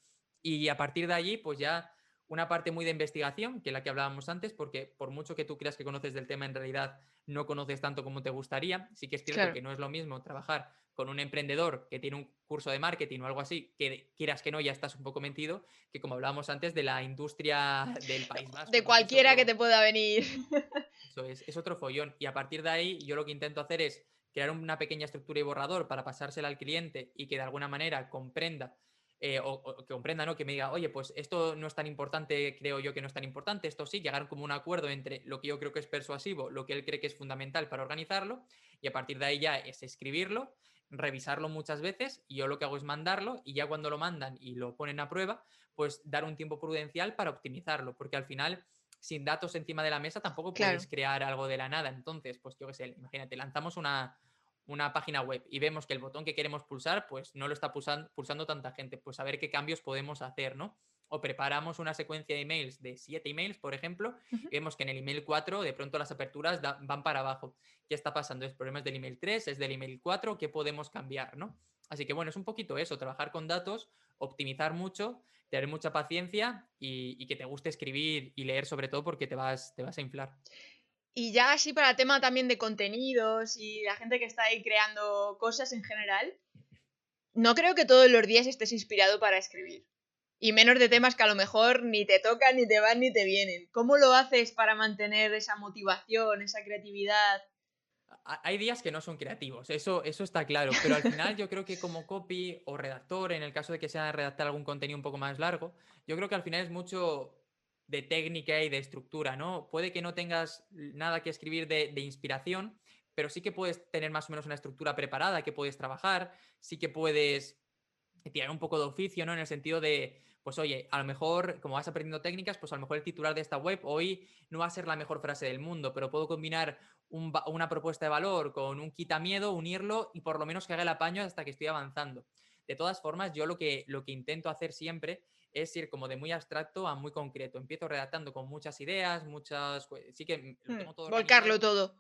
Y a partir de allí, pues ya una parte muy de investigación, que es la que hablábamos antes, porque por mucho que tú creas que conoces del tema, en realidad no conoces tanto como te gustaría. Sí que es cierto que no es lo mismo trabajar con un emprendedor que tiene un curso de marketing o algo así, que quieras que no, ya estás un poco mentido, que como hablábamos antes de la industria del país más. De cualquiera que te pueda venir. Eso es, es otro follón. Y a partir de ahí, yo lo que intento hacer es crear una pequeña estructura y borrador para pasársela al cliente y que de alguna manera comprenda eh, o, que comprenda, ¿no? Que me diga, oye, pues esto no es tan importante, creo yo que no es tan importante, esto sí, llegar como un acuerdo entre lo que yo creo que es persuasivo, lo que él cree que es fundamental para organizarlo, y a partir de ahí ya es escribirlo, revisarlo muchas veces, y yo lo que hago es mandarlo, y ya cuando lo mandan y lo ponen a prueba, pues dar un tiempo prudencial para optimizarlo, porque al final sin datos encima de la mesa tampoco puedes crear algo de la nada. Entonces, pues yo qué sé, imagínate, lanzamos una, una página web y vemos que el botón que queremos pulsar, pues no lo está pulsando, tanta gente, pues a ver qué cambios podemos hacer, ¿no? O preparamos una secuencia de emails de siete emails, por ejemplo, y vemos que en el email 4 de pronto las aperturas van para abajo. ¿Qué está pasando? ¿Es problemas del email 3? ¿Es del email 4? ¿Qué podemos cambiar, no? Así que bueno, es un poquito eso, trabajar con datos, optimizar mucho, tener mucha paciencia y, y que te guste escribir y leer sobre todo porque te vas, te vas a inflar. Y ya así para tema también de contenidos y la gente que está ahí creando cosas en general, no creo que todos los días estés inspirado para escribir. Y menos de temas que a lo mejor ni te tocan, ni te van, ni te vienen. ¿Cómo lo haces para mantener esa motivación, esa creatividad? Hay días que no son creativos, eso, eso está claro, pero al final yo creo que como copy o redactor, en el caso de que sea redactar algún contenido un poco más largo, yo creo que al final es mucho de técnica y de estructura, ¿no? Puede que no tengas nada que escribir de, inspiración, pero sí que puedes tener más o menos una estructura preparada que puedes trabajar, sí que puedes tirar un poco de oficio, ¿no? En el sentido de, pues oye, a lo mejor, como vas aprendiendo técnicas, pues a lo mejor el titular de esta web hoy no va a ser la mejor frase del mundo, pero puedo combinar una propuesta de valor con un quita miedo, unirlo y por lo menos que haga el apaño hasta que estoy avanzando. De todas formas, yo lo que, lo que intento hacer siempre es ir como de muy abstracto a muy concreto. Empiezo redactando con muchas ideas, muchas... Sí que lo Hmm, tengo todo Volcarlo todo.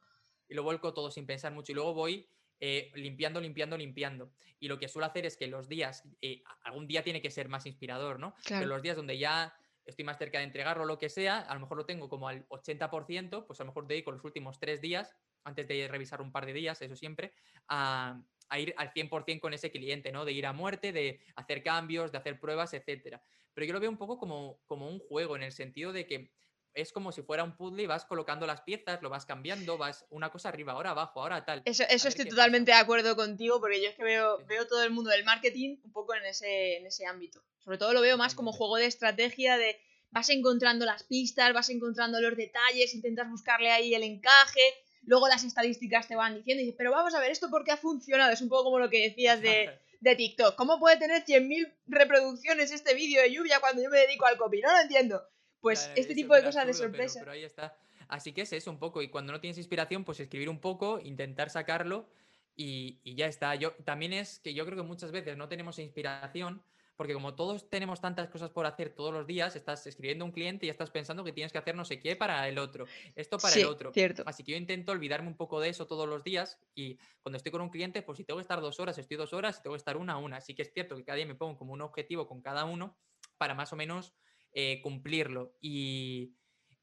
y lo vuelco todo sin pensar mucho y luego voy eh, limpiando, limpiando, limpiando. Y lo que suelo hacer es que los días, eh, algún día tiene que ser más inspirador, ¿no? Claro. Pero los días donde ya estoy más cerca de entregarlo o lo que sea, a lo mejor lo tengo como al 80%, pues a lo mejor dedico los últimos tres días, antes de revisar un par de días, eso siempre, a, a ir al 100% con ese cliente, ¿no? De ir a muerte, de hacer cambios, de hacer pruebas, etcétera. Pero yo lo veo un poco como, como un juego, en el sentido de que es como si fuera un puzzle y vas colocando las piezas, lo vas cambiando, vas una cosa arriba, ahora abajo, ahora tal. Eso, eso estoy totalmente pasa. de acuerdo contigo porque yo es que veo, veo todo el mundo del marketing un poco en ese, en ese ámbito. Sobre todo lo veo más como juego de estrategia de vas encontrando las pistas, vas encontrando los detalles, intentas buscarle ahí el encaje, luego las estadísticas te van diciendo y dices, pero vamos a ver, ¿esto por qué ha funcionado? Es un poco como lo que decías de, de TikTok. ¿Cómo puede tener 100.000 reproducciones este vídeo de lluvia cuando yo me dedico al copy? No lo entiendo. Pues Claro, este es tipo de cosas de absurdo, pero- sorpresa. Pero, ahí está. Así que es eso un poco. Y cuando no tienes inspiración, pues escribir un poco, intentar sacarlo y, y ya está. Yo, también es que yo creo que muchas veces no tenemos inspiración. Porque como todos tenemos tantas cosas por hacer todos los días, estás escribiendo a un cliente y estás pensando que tienes que hacer no sé qué para el otro, esto para Sí, el otro. cierto. Así que yo intento olvidarme un poco de eso todos los días y cuando estoy con un cliente, pues si tengo que estar dos horas, estoy dos horas, si tengo que estar una, una. Así que es cierto que cada día me pongo como un objetivo con cada uno para más o menos eh, cumplirlo. Y,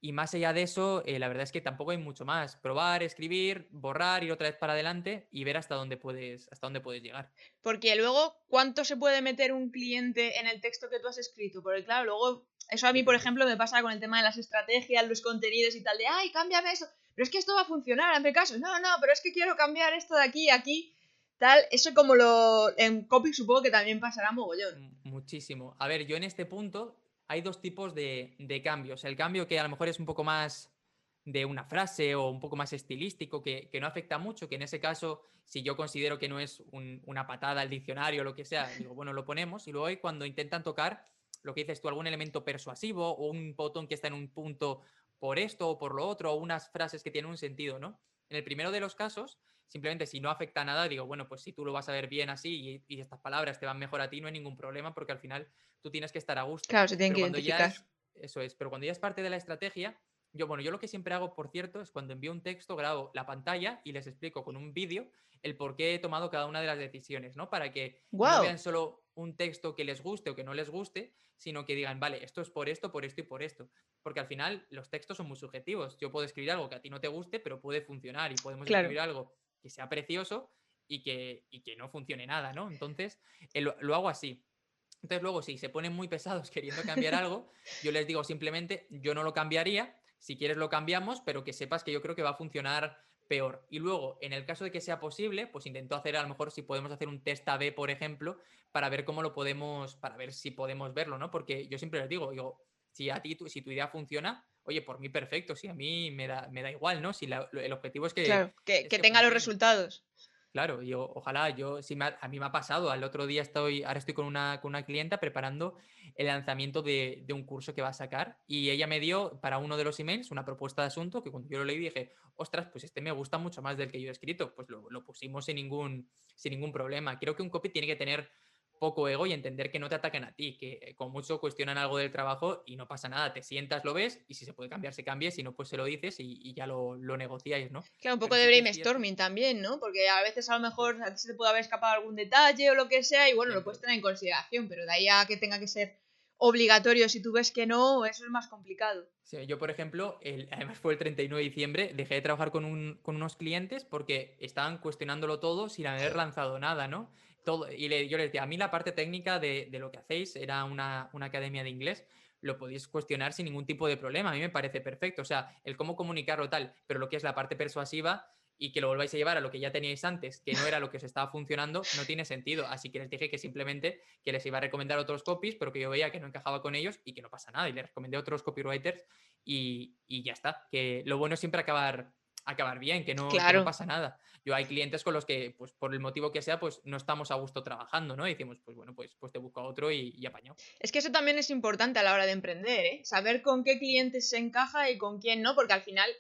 y más allá de eso, eh, la verdad es que tampoco hay mucho más. Probar, escribir, borrar, ir otra vez para adelante y ver hasta dónde puedes, hasta dónde puedes llegar. Porque luego, ¿cuánto se puede meter un cliente en el texto que tú has escrito? Porque claro, luego, eso a mí, por ejemplo, me pasa con el tema de las estrategias, los contenidos y tal, de, ay, cámbiame eso, pero es que esto va a funcionar, hazme caso, no, no, pero es que quiero cambiar esto de aquí a aquí, tal, eso como lo, en copy supongo que también pasará mogollón. Muchísimo. A ver, yo en este punto hay dos tipos de, cambios. El cambio que a lo mejor es un poco más de una frase o un poco más estilístico, que, no afecta mucho, que en ese caso, si yo considero que no es un- una patada al diccionario o lo que sea, digo, bueno, lo ponemos. Y luego cuando intentan tocar lo que dices tú, algún elemento persuasivo o un botón que está en un punto por esto o por lo otro, o unas frases que tienen un sentido, ¿no? En el primero de los casos, simplemente si no afecta nada, digo, bueno, pues si tú lo vas a ver bien así y, y estas palabras te van mejor a ti, no hay ningún problema porque al final tú tienes que estar a gusto. Claro, se tienen Pero que identificar. es- eso es, pero cuando ya es parte de la estrategia, yo, bueno, yo lo que siempre hago, por cierto, es cuando envío un texto, grabo la pantalla y les explico con un vídeo el por qué he tomado cada una de las decisiones, ¿no? Para que no vean solo un texto que les guste o que no les guste, sino que digan, vale, esto es por esto, por esto y por esto. Porque al final los textos son muy subjetivos. Yo puedo escribir algo que a ti no te guste, pero puede funcionar y podemos Claro. escribir algo que sea precioso y que, y que no funcione nada, ¿no? Entonces, eh, lo, lo hago así. Entonces luego, si se ponen muy pesados queriendo cambiar algo, yo les digo simplemente, yo no lo cambiaría, si quieres lo cambiamos, pero que sepas que yo creo que va a funcionar peor. Y luego, en el caso de que sea posible, pues intento hacer a lo mejor si podemos hacer un test A-B, por ejemplo, para ver cómo lo podemos, para ver si podemos verlo, ¿no? Porque yo siempre les digo, digo, si a ti, si tu idea funciona, oye, por mí perfecto, si a mí me da, me da igual, ¿no? Si la- el objetivo es que, Claro, que, es que que tenga los resultados. Claro, yo ojalá, yo sí me ha- a mí me ha pasado, al otro día estoy, ahora estoy con una, con una clienta preparando el lanzamiento de, de un curso que va a sacar y ella me dio para uno de los emails una propuesta de asunto que cuando yo lo leí dije, ostras, pues este me gusta mucho más del que yo he escrito, pues lo, lo pusimos sin ningún, sin ningún problema. Creo que un copy tiene que tener poco ego y entender que no te atacan a ti, que eh, con mucho cuestionan algo del trabajo y no pasa nada, te sientas, lo ves y si se puede cambiar, se cambie, si no, pues se lo dices y, y ya lo, lo negociáis, ¿no? Claro, un poco Pero de brainstorming también, ¿no? Porque a veces a lo mejor a ti se te puede haber escapado algún detalle o lo que sea y bueno, lo puedes tener en consideración, pero de ahí a que tenga que ser obligatorio si tú ves que no, eso es más complicado. Sí, yo, por ejemplo, el- además fue el 31 de diciembre, dejé de trabajar con, un- con unos clientes porque estaban cuestionándolo todo sin haber lanzado nada, ¿no? Y le- yo les decía, a mí la parte técnica de, de lo que hacéis era una, una academia de inglés, lo podéis cuestionar sin ningún tipo de problema, a mí me parece perfecto, o sea, el cómo comunicarlo tal, pero lo que es la parte persuasiva y que lo volváis a llevar a lo que ya teníais antes, que no era lo que os estaba funcionando, no tiene sentido. Así que les dije que simplemente que les iba a recomendar otros copies, pero que yo veía que no encajaba con ellos y que no pasa nada. Y les recomendé otros copywriters y, y ya está. Que lo bueno es siempre acabar, acabar bien, que no, que no Claro. pasa nada. Yo hay clientes con los que, pues por el motivo que sea, pues no estamos a gusto trabajando, ¿no? Y decimos, pues bueno, pues, pues te busco a otro y, y apañado. Es que eso también es importante a la hora de emprender, ¿eh? Saber con qué clientes se encaja y con quién no, porque al final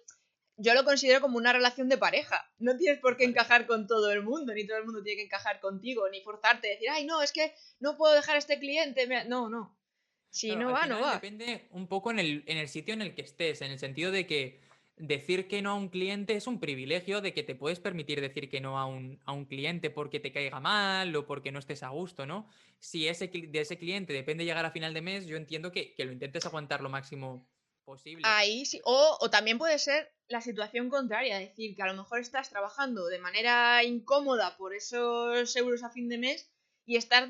yo lo considero como una relación de pareja. No tienes por qué encajar con todo el mundo, ni todo el mundo tiene que encajar contigo, ni forzarte a decir, ay, no, es que no puedo dejar a este cliente. No, no. Si no va, no va. Depende un poco en el, en el sitio en el que estés, en el sentido de que decir que no a un cliente es un privilegio de que te puedes permitir decir que no a un, a un cliente porque te caiga mal o porque no estés a gusto, ¿no? Si ese, de ese cliente depende llegar a final de mes, yo entiendo que, que lo intentes aguantar lo máximo posible. Ahí sí. O, o, también puede ser la situación contraria, decir, que a lo mejor estás trabajando de manera incómoda por esos euros a fin de mes y estás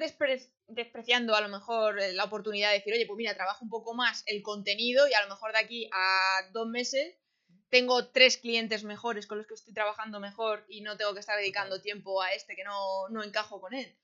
despreciando a lo mejor eh, la oportunidad de decir, oye, pues mira, trabajo un poco más el contenido y a lo mejor de aquí a dos meses tengo tres clientes mejores con los que estoy trabajando mejor y no tengo que estar dedicando tiempo a este que no, no encajo con él.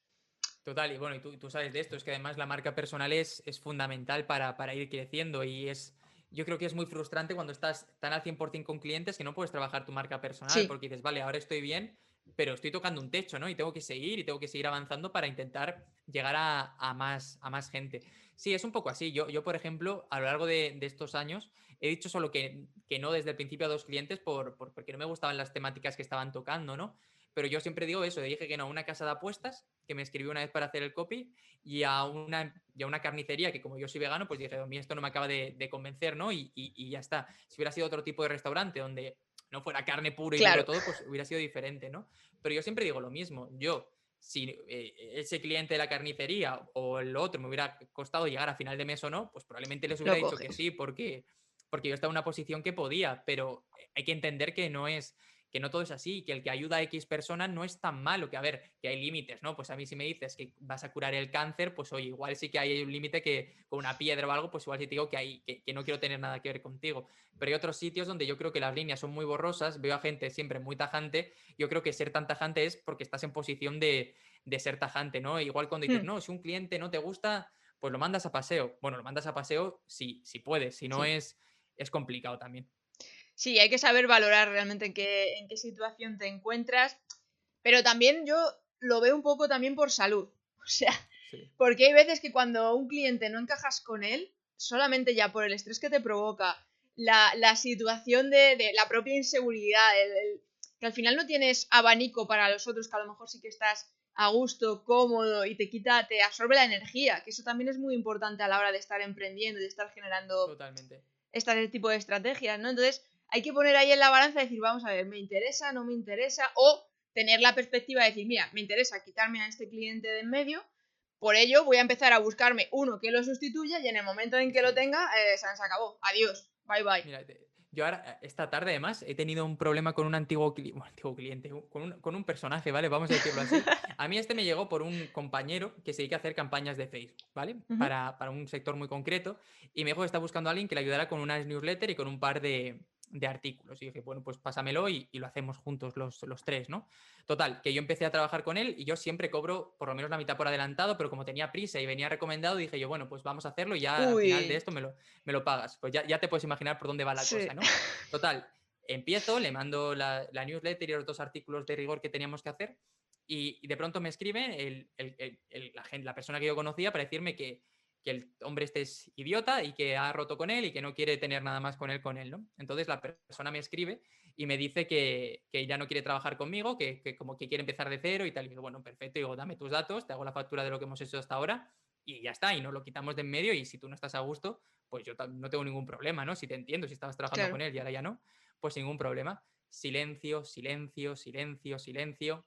Total, y bueno, y tú, tú, sabes de esto, es que además la marca personal es, es fundamental para, para, ir creciendo y es, yo creo que es muy frustrante cuando estás tan al 100% con clientes que no puedes trabajar tu marca personal porque dices, vale, ahora estoy bien, pero estoy tocando un techo, ¿no? Y tengo que seguir y tengo que seguir avanzando para intentar llegar a, a más, a más gente. Sí, es un poco así. Yo, yo por ejemplo, a lo largo de, de estos años, He dicho solo que, que no desde el principio a dos clientes por, por, porque no me gustaban las temáticas que estaban tocando, ¿no? Pero yo siempre digo eso, dije que no a una casa de apuestas que me escribió una vez para hacer el copy y a una, y a una carnicería que como yo soy vegano, pues dije, a mí esto no me acaba de, de convencer, ¿no? Y, y, y, ya está. Si hubiera sido otro tipo de restaurante donde no fuera carne pura y claro. todo, pues hubiera sido diferente, ¿no? Pero yo siempre digo lo mismo, yo si eh, ese cliente de la carnicería o el otro me hubiera costado llegar a final de mes o no, pues probablemente les hubiera dicho que sí, porque porque yo estaba en una posición que podía, pero hay que entender que no es que no todo es así, que el que ayuda a X persona no es tan malo, que a ver, que hay límites, ¿no? Pues a mí si me dices que vas a curar el cáncer, pues oye, igual sí que hay un límite que con una piedra o algo, pues igual sí te digo que, hay, que, que, no quiero tener nada que ver contigo. Pero hay otros sitios donde yo creo que las líneas son muy borrosas, veo a gente siempre muy tajante, yo creo que ser tan tajante es porque estás en posición de, de ser tajante, ¿no? Igual cuando dices, hmm. no, si un cliente no te gusta, pues lo mandas a paseo. Bueno, lo mandas a paseo si, si puedes, si no sí. es es complicado también. Sí, hay que saber valorar realmente en qué, en qué situación te encuentras, pero también yo lo veo un poco también por salud. O sea, sí. porque hay veces que cuando un cliente no encajas con él, solamente ya por el estrés que te provoca, la, la situación de, de, la propia inseguridad, el, el, que al final no tienes abanico para los otros, que a lo mejor sí que estás a gusto, cómodo y te quita, te absorbe la energía, que eso también es muy importante a la hora de estar emprendiendo, de estar generando Totalmente este tipo de estrategias, ¿no? Entonces hay que poner ahí en la balanza y decir, vamos a ver, ¿me interesa? ¿No me interesa? O tener la perspectiva de decir, mira, me interesa quitarme a este cliente de en medio, por ello voy a empezar a buscarme uno que lo sustituya y en el momento en que lo tenga, eh, se acabó. Adiós. Bye bye. Mira, yo ahora, esta tarde además, he tenido un problema con un antiguo, cli bueno, antiguo cliente, con un, con un, personaje, ¿vale? Vamos a decirlo así. A mí este me llegó por un compañero que se dedica a hacer campañas de Facebook, ¿vale? Uh -huh. para, para, un sector muy concreto. Y me dijo que está buscando a alguien que le ayudara con una newsletter y con un par de, de artículos. Y dije, bueno, pues pásamelo y, y, lo hacemos juntos los, los tres, ¿no? Total, que yo empecé a trabajar con él y yo siempre cobro por lo menos la mitad por adelantado, pero como tenía prisa y venía recomendado, dije yo, bueno, pues vamos a hacerlo y ya Uy. al final de esto me lo, me lo pagas. Pues ya, ya te puedes imaginar por dónde va la sí. cosa, ¿no? Total, empiezo, le mando la, la, newsletter y los dos artículos de rigor que teníamos que hacer y, y de pronto me escribe el, el, el, la, gente, la persona que yo conocía para decirme que que el hombre este es idiota y que ha roto con él y que no quiere tener nada más con él con él, ¿no? Entonces la persona me escribe y me dice que, que ya no quiere trabajar conmigo, que, que, como que quiere empezar de cero y tal. Y digo, bueno, perfecto, digo, dame tus datos, te hago la factura de lo que hemos hecho hasta ahora y ya está, y nos lo quitamos de en medio y si tú no estás a gusto, pues yo no tengo ningún problema, ¿no? Si te entiendo, si estabas trabajando claro. con él y ahora ya no, pues ningún problema. Silencio, silencio, silencio, silencio.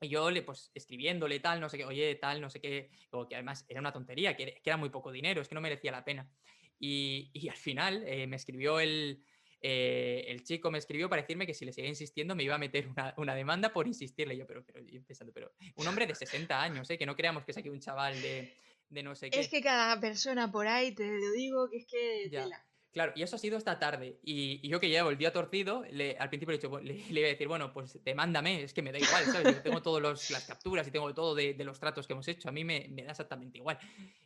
Y yo, le, pues, escribiéndole tal, no sé qué, oye, tal, no sé qué, como que además era una tontería, que, era muy poco dinero, es que no merecía la pena. Y, y al final eh, me escribió el, eh, el chico, me escribió para decirme que si le seguía insistiendo me iba a meter una, una demanda por insistirle. Yo, pero, pero, yo pensando, pero un hombre de 60 años, ¿eh? que no creamos que es aquí un chaval de, de no sé qué. Es que cada persona por ahí, te lo digo, que es que... Ya. Tela. Claro, y eso ha sido esta tarde. Y, yo que llevo el día torcido, le, al principio le, he dicho, le, le, iba a decir, bueno, pues demándame, es que me da igual, ¿sabes? Yo tengo todas las capturas y tengo todo de, de, los tratos que hemos hecho, a mí me, me, da exactamente igual.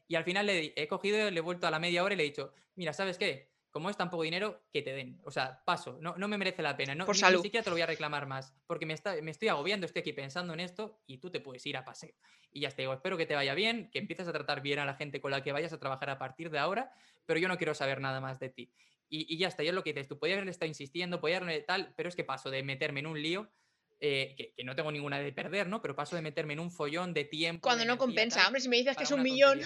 Y al final le he cogido, le he vuelto a la media hora y le he dicho, mira, ¿sabes qué? Como es tan poco dinero, que te den. O sea, paso, no, no me merece la pena. No, Por salud. ni siquiera te lo voy a reclamar más, porque me, está, me estoy agobiando, estoy aquí pensando en esto y tú te puedes ir a paseo. Y ya te digo, espero que te vaya bien, que empieces a tratar bien a la gente con la que vayas a trabajar a partir de ahora, pero yo no quiero saber nada más de ti. y, ya está, y es lo que dices, tú podías haberle estado insistiendo, podías haberle tal, pero es que paso de meterme en un lío eh, que, no tengo ninguna de perder, ¿no? Pero paso de meterme en un follón de tiempo. Cuando no compensa, hombre, si me dices que es un millón.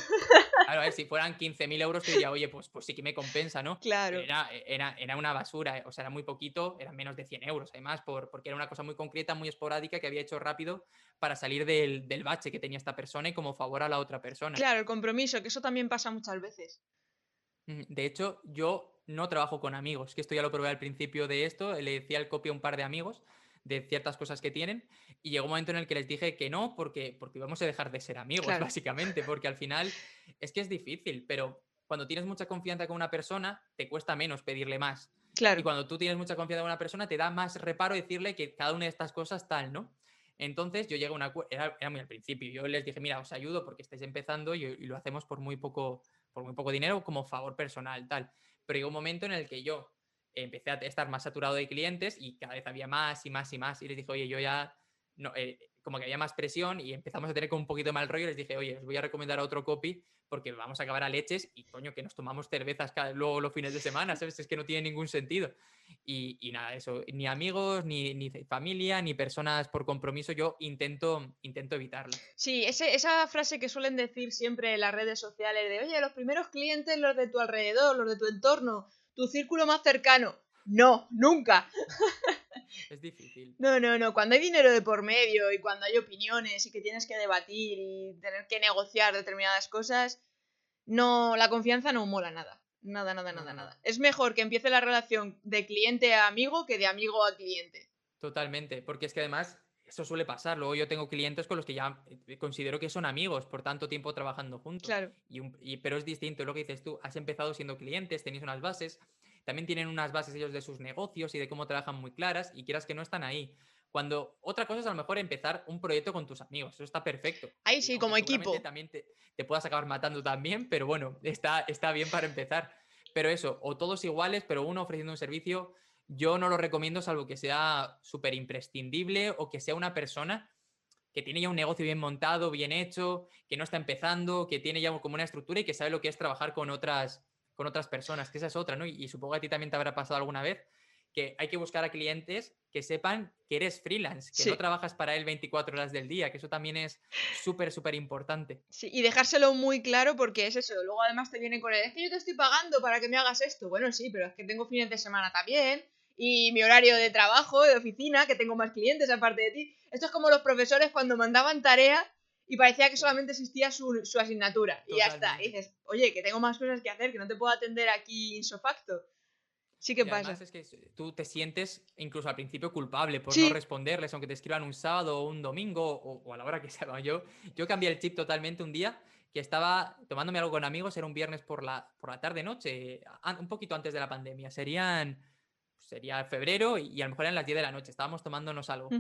Claro, a ver, si fueran 15.000 euros, te diría, oye, pues, pues sí que me compensa, ¿no? Claro. Era, era, era, una basura, o sea, era muy poquito, eran menos de 100 euros, además, por, porque era una cosa muy concreta, muy esporádica que había hecho rápido para salir del, del bache que tenía esta persona y como favor a la otra persona. Claro, el compromiso, que eso también pasa muchas veces. De hecho, yo no trabajo con amigos, que esto ya lo probé al principio de esto, le decía el copio a un par de amigos de ciertas cosas que tienen y llegó un momento en el que les dije que no porque, porque íbamos a dejar de ser amigos, básicamente, porque al final es que es difícil, pero cuando tienes mucha confianza con una persona, te cuesta menos pedirle más. Claro. Y cuando tú tienes mucha confianza con una persona, te da más reparo decirle que cada una de estas cosas tal, ¿no? Entonces yo llegué a una era, era muy al principio, yo les dije, mira, os ayudo porque estáis empezando y, y, lo hacemos por muy poco, por muy poco dinero como favor personal, tal. Pero llegó un momento en el que yo empecé a estar más saturado de clientes y cada vez había más y más y más. Y les dije, oye, yo ya, eh, como que había más presión y empezamos a tener como un poquito de mal rollo. Les dije, oye, os voy a recomendar otro copy porque vamos a acabar a leches y coño, que nos tomamos cervezas luego los fines de semana, ¿sabes? Es que no tiene ningún sentido. Y, nada, eso, ni amigos, ni, familia, ni personas por compromiso, yo intento, intento evitarlo. Sí, esa frase que suelen decir siempre en las redes sociales de, oye, los primeros clientes, los de tu alrededor, los de tu entorno, tu círculo más cercano. No, nunca. Es difícil. No, no, no. Cuando hay dinero de por medio y cuando hay opiniones y que tienes que debatir y tener que negociar determinadas cosas, no, la confianza no mola nada. Nada, nada, nada, nada. Es mejor que empiece la relación de cliente a amigo que de amigo a cliente. Totalmente, porque es que además eso suele pasar. Luego yo tengo clientes con los que ya eh, considero que son amigos por tanto tiempo trabajando juntos. Claro. Y, pero es distinto lo que dices tú. Has empezado siendo clientes, tenéis unas bases. También tienen unas bases ellos de sus negocios y de cómo trabajan muy claras y quieras que no están ahí. Cuando otra cosa es a lo mejor empezar un proyecto con tus amigos, eso está perfecto. Ahí sí, como equipo. También te, te, puedas acabar matando también, pero bueno, está, está bien para empezar. Pero eso, o todos iguales, pero uno ofreciendo un servicio yo no lo recomiendo salvo que sea súper imprescindible o que sea una persona que tiene ya un negocio bien montado, bien hecho, que no está empezando, que tiene ya como una estructura y que sabe lo que es trabajar con otras, con otras personas, que esa es otra, ¿no? Y, supongo que a ti también te habrá pasado alguna vez que hay que buscar a clientes que sepan que eres freelance, que no trabajas para él 24 horas del día, que eso también es súper, súper importante. Sí, y dejárselo muy claro porque es eso. Luego además te vienen con él, es que yo te estoy pagando para que me hagas esto. Bueno, sí, pero es que tengo fines de semana también y mi horario de trabajo, de oficina, que tengo más clientes aparte de ti. Esto es como los profesores cuando mandaban tarea y parecía que solamente existía su, asignatura. Y ya está. Y dices, oye, que tengo más cosas que hacer, que no te puedo atender aquí insofacto. Sí que pasa. es que tú te sientes incluso al principio culpable por no responderles, aunque te escriban un sábado o un domingo o, a la hora que sea. Yo, yo cambié el chip totalmente un día que estaba tomándome algo con amigos, era un viernes por la, por la tarde-noche, un poquito antes de la pandemia. Serían sería febrero y, a lo mejor eran las 10 de la noche, estábamos tomándonos algo.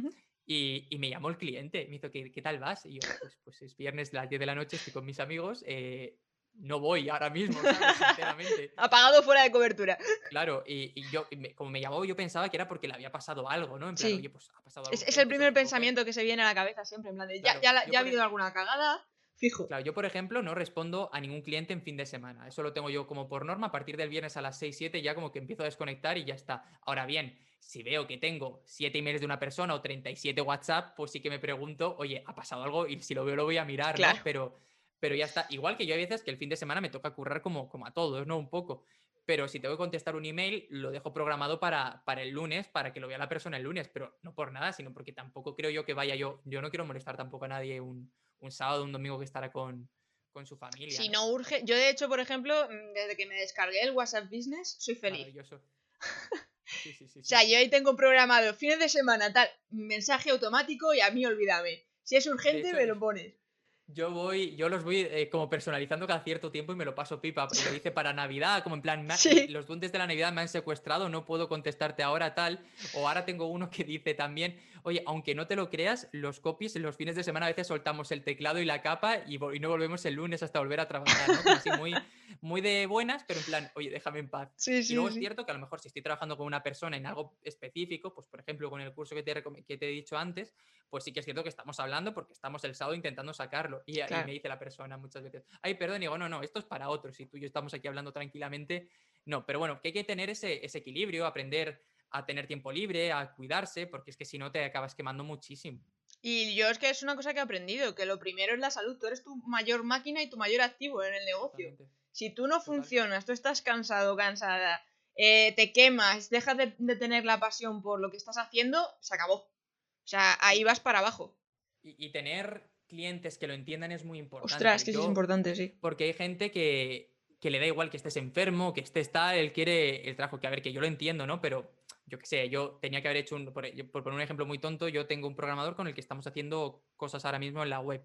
y, me llamó el cliente, me hizo, ¿qué, qué tal vas? Y yo, pues, pues es viernes las 10 de la noche, estoy con mis amigos, eh, no voy ahora mismo, sinceramente. Apagado fuera de cobertura. Claro, y, yo, como me llamó, yo pensaba que era porque le había pasado algo, ¿no? En plan, oye, pues ha pasado algo. Es, el primer pensamiento que se viene a la cabeza siempre, en plan de, ya, ya, ya ha habido alguna cagada, Fijo. Claro, yo, por ejemplo, no respondo a ningún cliente en fin de semana. Eso lo tengo yo como por norma. A partir del viernes a las 6, 7 ya como que empiezo a desconectar y ya está. Ahora bien, si veo que tengo 7 emails de una persona o 37 WhatsApp, pues sí que me pregunto, oye, ¿ha pasado algo? Y si lo veo lo voy a mirar, ¿no? Pero, pero ya está. Igual que yo hay veces que el fin de semana me toca currar como, como a todos, ¿no? Un poco. Pero si tengo que contestar un email, lo dejo programado para, para el lunes, para que lo vea la persona el lunes. Pero no por nada, sino porque tampoco creo yo que vaya yo. Yo no quiero molestar tampoco a nadie un, un sábado, un domingo que estará con, su familia. Si ¿no? urge, yo de hecho, por ejemplo, mm, desde que me descargué el WhatsApp Business, soy feliz. Maravilloso. Sí, sí, sí, o sea, yo ahí tengo programado fines de semana tal, mensaje automático y a mí olvídame. Si es urgente, me lo pones. Yo voy, yo los voy eh, como personalizando cada cierto tiempo y me lo paso pipa. Lo dice para Navidad, como en plan, los duendes de la Navidad me han secuestrado, no puedo contestarte ahora tal. O ahora tengo uno que dice también, oye, aunque no te lo creas, los copies los fines de semana a veces soltamos el teclado y la capa y, no volvemos el lunes hasta volver a trabajar. ¿no? Así muy, muy de buenas, pero en plan, oye, déjame en paz. Sí, sí, y luego es cierto que a lo mejor si estoy trabajando con una persona en algo específico, pues por ejemplo con el curso que te, que te he dicho antes, pues sí que es cierto que estamos hablando porque estamos el sábado intentando sacarlo. Y, me dice la persona muchas veces, ay, perdón, y digo, no, no, esto es para otros. Y tú y yo estamos aquí hablando tranquilamente, No, pero bueno, que hay que tener ese, ese equilibrio, aprender a tener tiempo libre, a cuidarse, porque es que si no te acabas quemando muchísimo. Y yo es que es una cosa que he aprendido, que lo primero es la salud. Tú eres tu mayor máquina y tu mayor activo en el negocio. Si tú no Total. funcionas, tú estás cansado, cansada, eh, te quemas, dejas de, de tener la pasión por lo que estás haciendo, se acabó. O sea, ahí vas para abajo. Y, y tener clientes que lo entiendan es muy importante. Ostras, que sí es importante, sí. Porque hay gente que, que le da igual que estés enfermo, que estés tal, él quiere el trabajo, que a ver, que yo lo entiendo, ¿no? Pero yo qué sé, yo tenía que haber hecho un, por, e- por poner un ejemplo muy tonto, yo tengo un programador con el que estamos haciendo cosas ahora mismo en la web.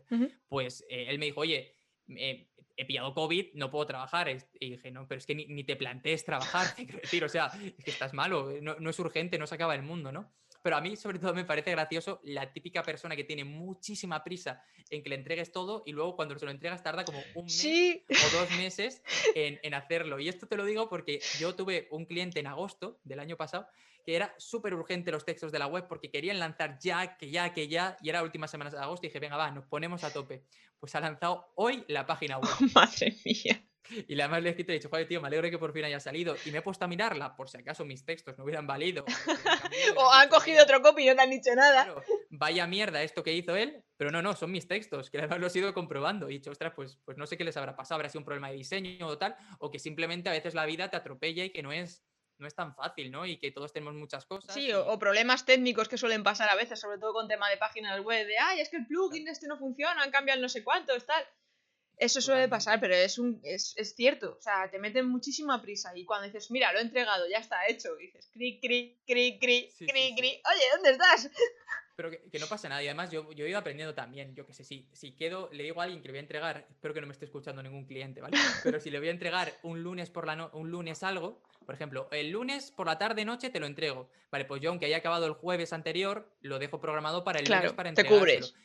Pues eh, él me dijo, oye, eh, he pillado COVID, no puedo trabajar. Y dije, no, pero es que ni, ni te plantees trabajar, te quiero decir, o sea, es que estás malo, eh, no, no es urgente, no se acaba el mundo, ¿no? Pero a mí, sobre todo, me parece gracioso la típica persona que tiene muchísima prisa en que le entregues todo y luego cuando se lo entregas tarda como un mes Sí, o dos meses en, en hacerlo. Y esto te lo digo porque yo tuve un cliente en agosto del año pasado que era súper urgente los textos de la web porque querían lanzar ya, que ya, que ya, y era la última semana de agosto y dije, venga, va, nos ponemos a tope. Pues ha lanzado hoy la página web. madre mía. Y además le he escrito y he dicho, joder, tío, me alegro de que por fin haya salido. Y me he puesto a mirarla por si acaso mis textos no hubieran valido. O han cogido otro copy y no te han dicho nada. Claro, vaya mierda esto que hizo él, pero no, no, son mis textos, que además los he ido comprobando. Y he dicho, ostras, pues, pues no sé qué les habrá pasado, habrá sido un problema de diseño o tal, o que simplemente a veces la vida te atropella y que no es, no es tan fácil, ¿no? Y que todos tenemos muchas cosas. Sí, y- o, problemas técnicos que suelen pasar a veces, sobre todo con tema de páginas web, de, ay, es que el plugin este no funciona, han cambiado no sé cuántos, tal. Eso suele pasar, pero es, un, es, es cierto. O sea, te meten muchísima prisa y cuando dices, mira, lo he entregado, ya está hecho, dices, cri, cri, cri, cri, Sí, sí, cri, sí. cri, oye, ¿dónde estás? Pero que, que no pasa nada. Y además yo, yo he ido aprendiendo también. Yo que sé, si, si quedo, le digo a alguien que le voy a entregar, espero que no me esté escuchando ningún cliente, ¿vale? Pero si le voy a entregar un lunes por la no- un lunes algo, por ejemplo, el lunes por la tarde noche te lo entrego. Vale, pues yo aunque haya acabado el jueves anterior, lo dejo programado para el lunes para te entregárselo. cubres.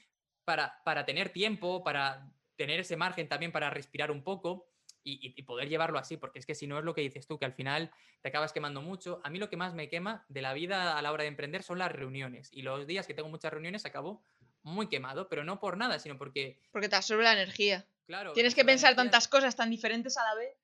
Para, para tener tiempo, para tener ese margen también para respirar un poco y, y- poder llevarlo así, porque es que si no es lo que dices tú, que al final te acabas quemando mucho. A mí lo que más me quema de la vida a la hora de emprender son las reuniones. Y los días que tengo muchas reuniones acabo muy quemado, pero no por nada, sino porque, Porque te absorbe la energía. claro. Tienes que pensar energía. tantas cosas tan diferentes a la vez.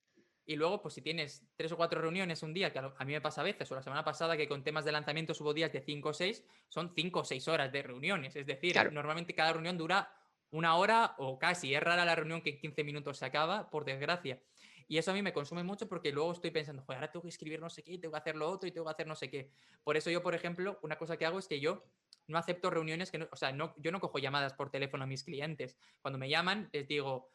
Y luego, pues si tienes tres o cuatro reuniones un día, que a, mí me pasa a veces, o la semana pasada que con temas de lanzamiento hubo días de 5 o 6, son 5 o 6 horas de reuniones. Es decir, Claro. normalmente cada reunión dura una hora o casi. Es rara la reunión que en 15 minutos se acaba, por desgracia. Y eso a mí me consume mucho porque luego estoy pensando, joder, ahora tengo que escribir no sé qué, tengo que hacer lo otro y tengo que hacer no sé qué. Por eso yo, por ejemplo, una cosa que hago es que yo no acepto reuniones que no, o sea, no, yo no cojo llamadas por teléfono a mis clientes. Cuando me llaman, les digo,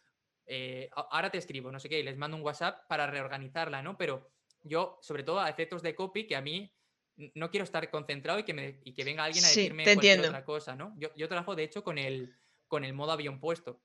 eh, "A- ahora te escribo, no sé qué, y les mando un WhatsApp para reorganizarla, ¿no? Pero yo, sobre todo a efectos de copy, que a mí no quiero estar concentrado y que, me, y que venga alguien a Sí, decirme cualquier otra cosa, ¿no? Yo, yo trabajo, de hecho, con el, con el modo avión puesto.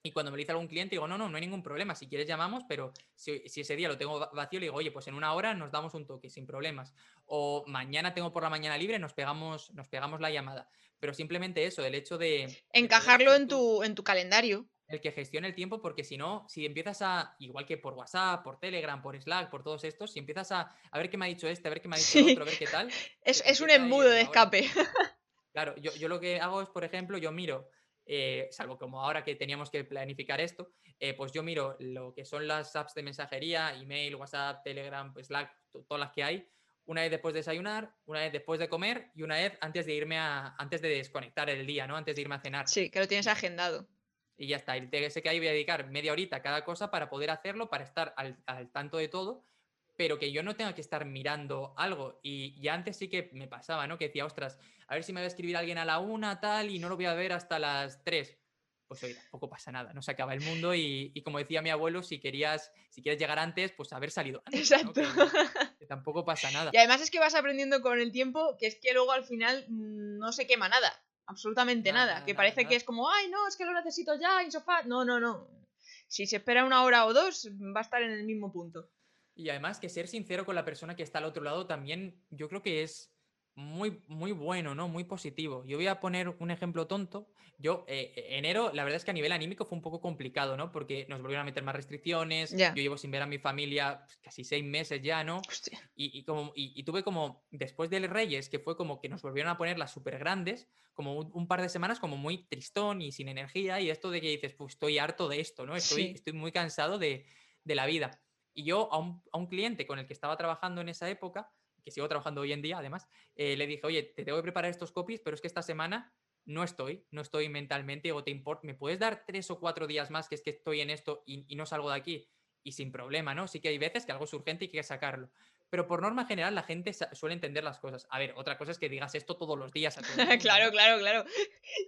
Y cuando me lo dice algún cliente, digo, no, no, no hay ningún problema. Si quieres, llamamos, pero si, si ese día lo tengo va- vacío, le digo, oye, pues en una hora nos damos un toque, sin problemas. O mañana tengo por la mañana libre, nos pegamos, nos pegamos la llamada. Pero simplemente eso, el hecho de. Encajarlo en tu, en tu calendario. el que gestione el tiempo, porque si no, si empiezas a, igual que por WhatsApp, por Telegram, por Slack, por todos estos, si empiezas a, a ver qué me ha dicho este, a ver qué me ha dicho el Sí. otro, a ver qué tal. Es, es un embudo de escape. Claro, yo, yo lo que hago es, por ejemplo, yo miro, eh, salvo como ahora que teníamos que planificar esto, eh, pues yo miro lo que son las apps de mensajería, email, WhatsApp, Telegram, Slack, to- todas las que hay, una vez después de desayunar, una vez después de comer y una vez antes de irme a, antes de desconectar el día, ¿no? Antes de irme a cenar. Sí, que lo tienes agendado. Y ya está. Y sé que ahí voy a dedicar media horita a cada cosa para poder hacerlo, para estar al, al tanto de todo, pero que yo no tenga que estar mirando algo. Y ya antes sí que me pasaba, ¿no? Que decía, ostras, a ver si me va a escribir alguien a la una, tal, y no lo voy a ver hasta las tres. Pues oye, tampoco pasa nada, no se acaba el mundo y, y como decía mi abuelo, si querías, si quieres llegar antes, pues haber salido antes. ¿no? Exacto. Que, que tampoco pasa nada. Y además es que vas aprendiendo con el tiempo que es que luego al final mm, no se quema nada. Absolutamente Nada, nada. nada, que nada, parece nada. que es como, ay, no, es que lo necesito ya en sofá. No, no, no. Si se espera una hora o dos, va a estar en el mismo punto. Y además que ser sincero con la persona que está al otro lado también yo creo que es muy, muy bueno, ¿no? Muy positivo. Yo voy a poner un ejemplo tonto. Yo, eh, eh, enero, la verdad es que a nivel anímico fue un poco complicado, ¿no? Porque nos volvieron a meter más restricciones. Ya. Yo llevo sin ver a mi familia pues, casi seis meses ya, ¿no? Y, y como, y, y tuve como, después del Reyes, que fue como que nos volvieron a poner las súper grandes, como un, un par de semanas como muy tristón y sin energía, y esto de que dices, pues estoy harto de esto, ¿no? Estoy, Sí. estoy muy cansado de, de la vida. Y yo a un, a un cliente con el que estaba trabajando en esa época, que sigo trabajando hoy en día además, eh, le dije, oye, te tengo que preparar estos copies, pero es que esta semana no estoy, no estoy mentalmente, o te importa, ¿me puedes dar tres o cuatro días más que es que estoy en esto y, y no salgo de aquí? Y sin problema, ¿no? Sí que hay veces que algo es urgente y hay que sacarlo pero por norma general la gente suele entender las cosas. A ver, otra cosa es que digas esto todos los días. A todo claro, claro, claro.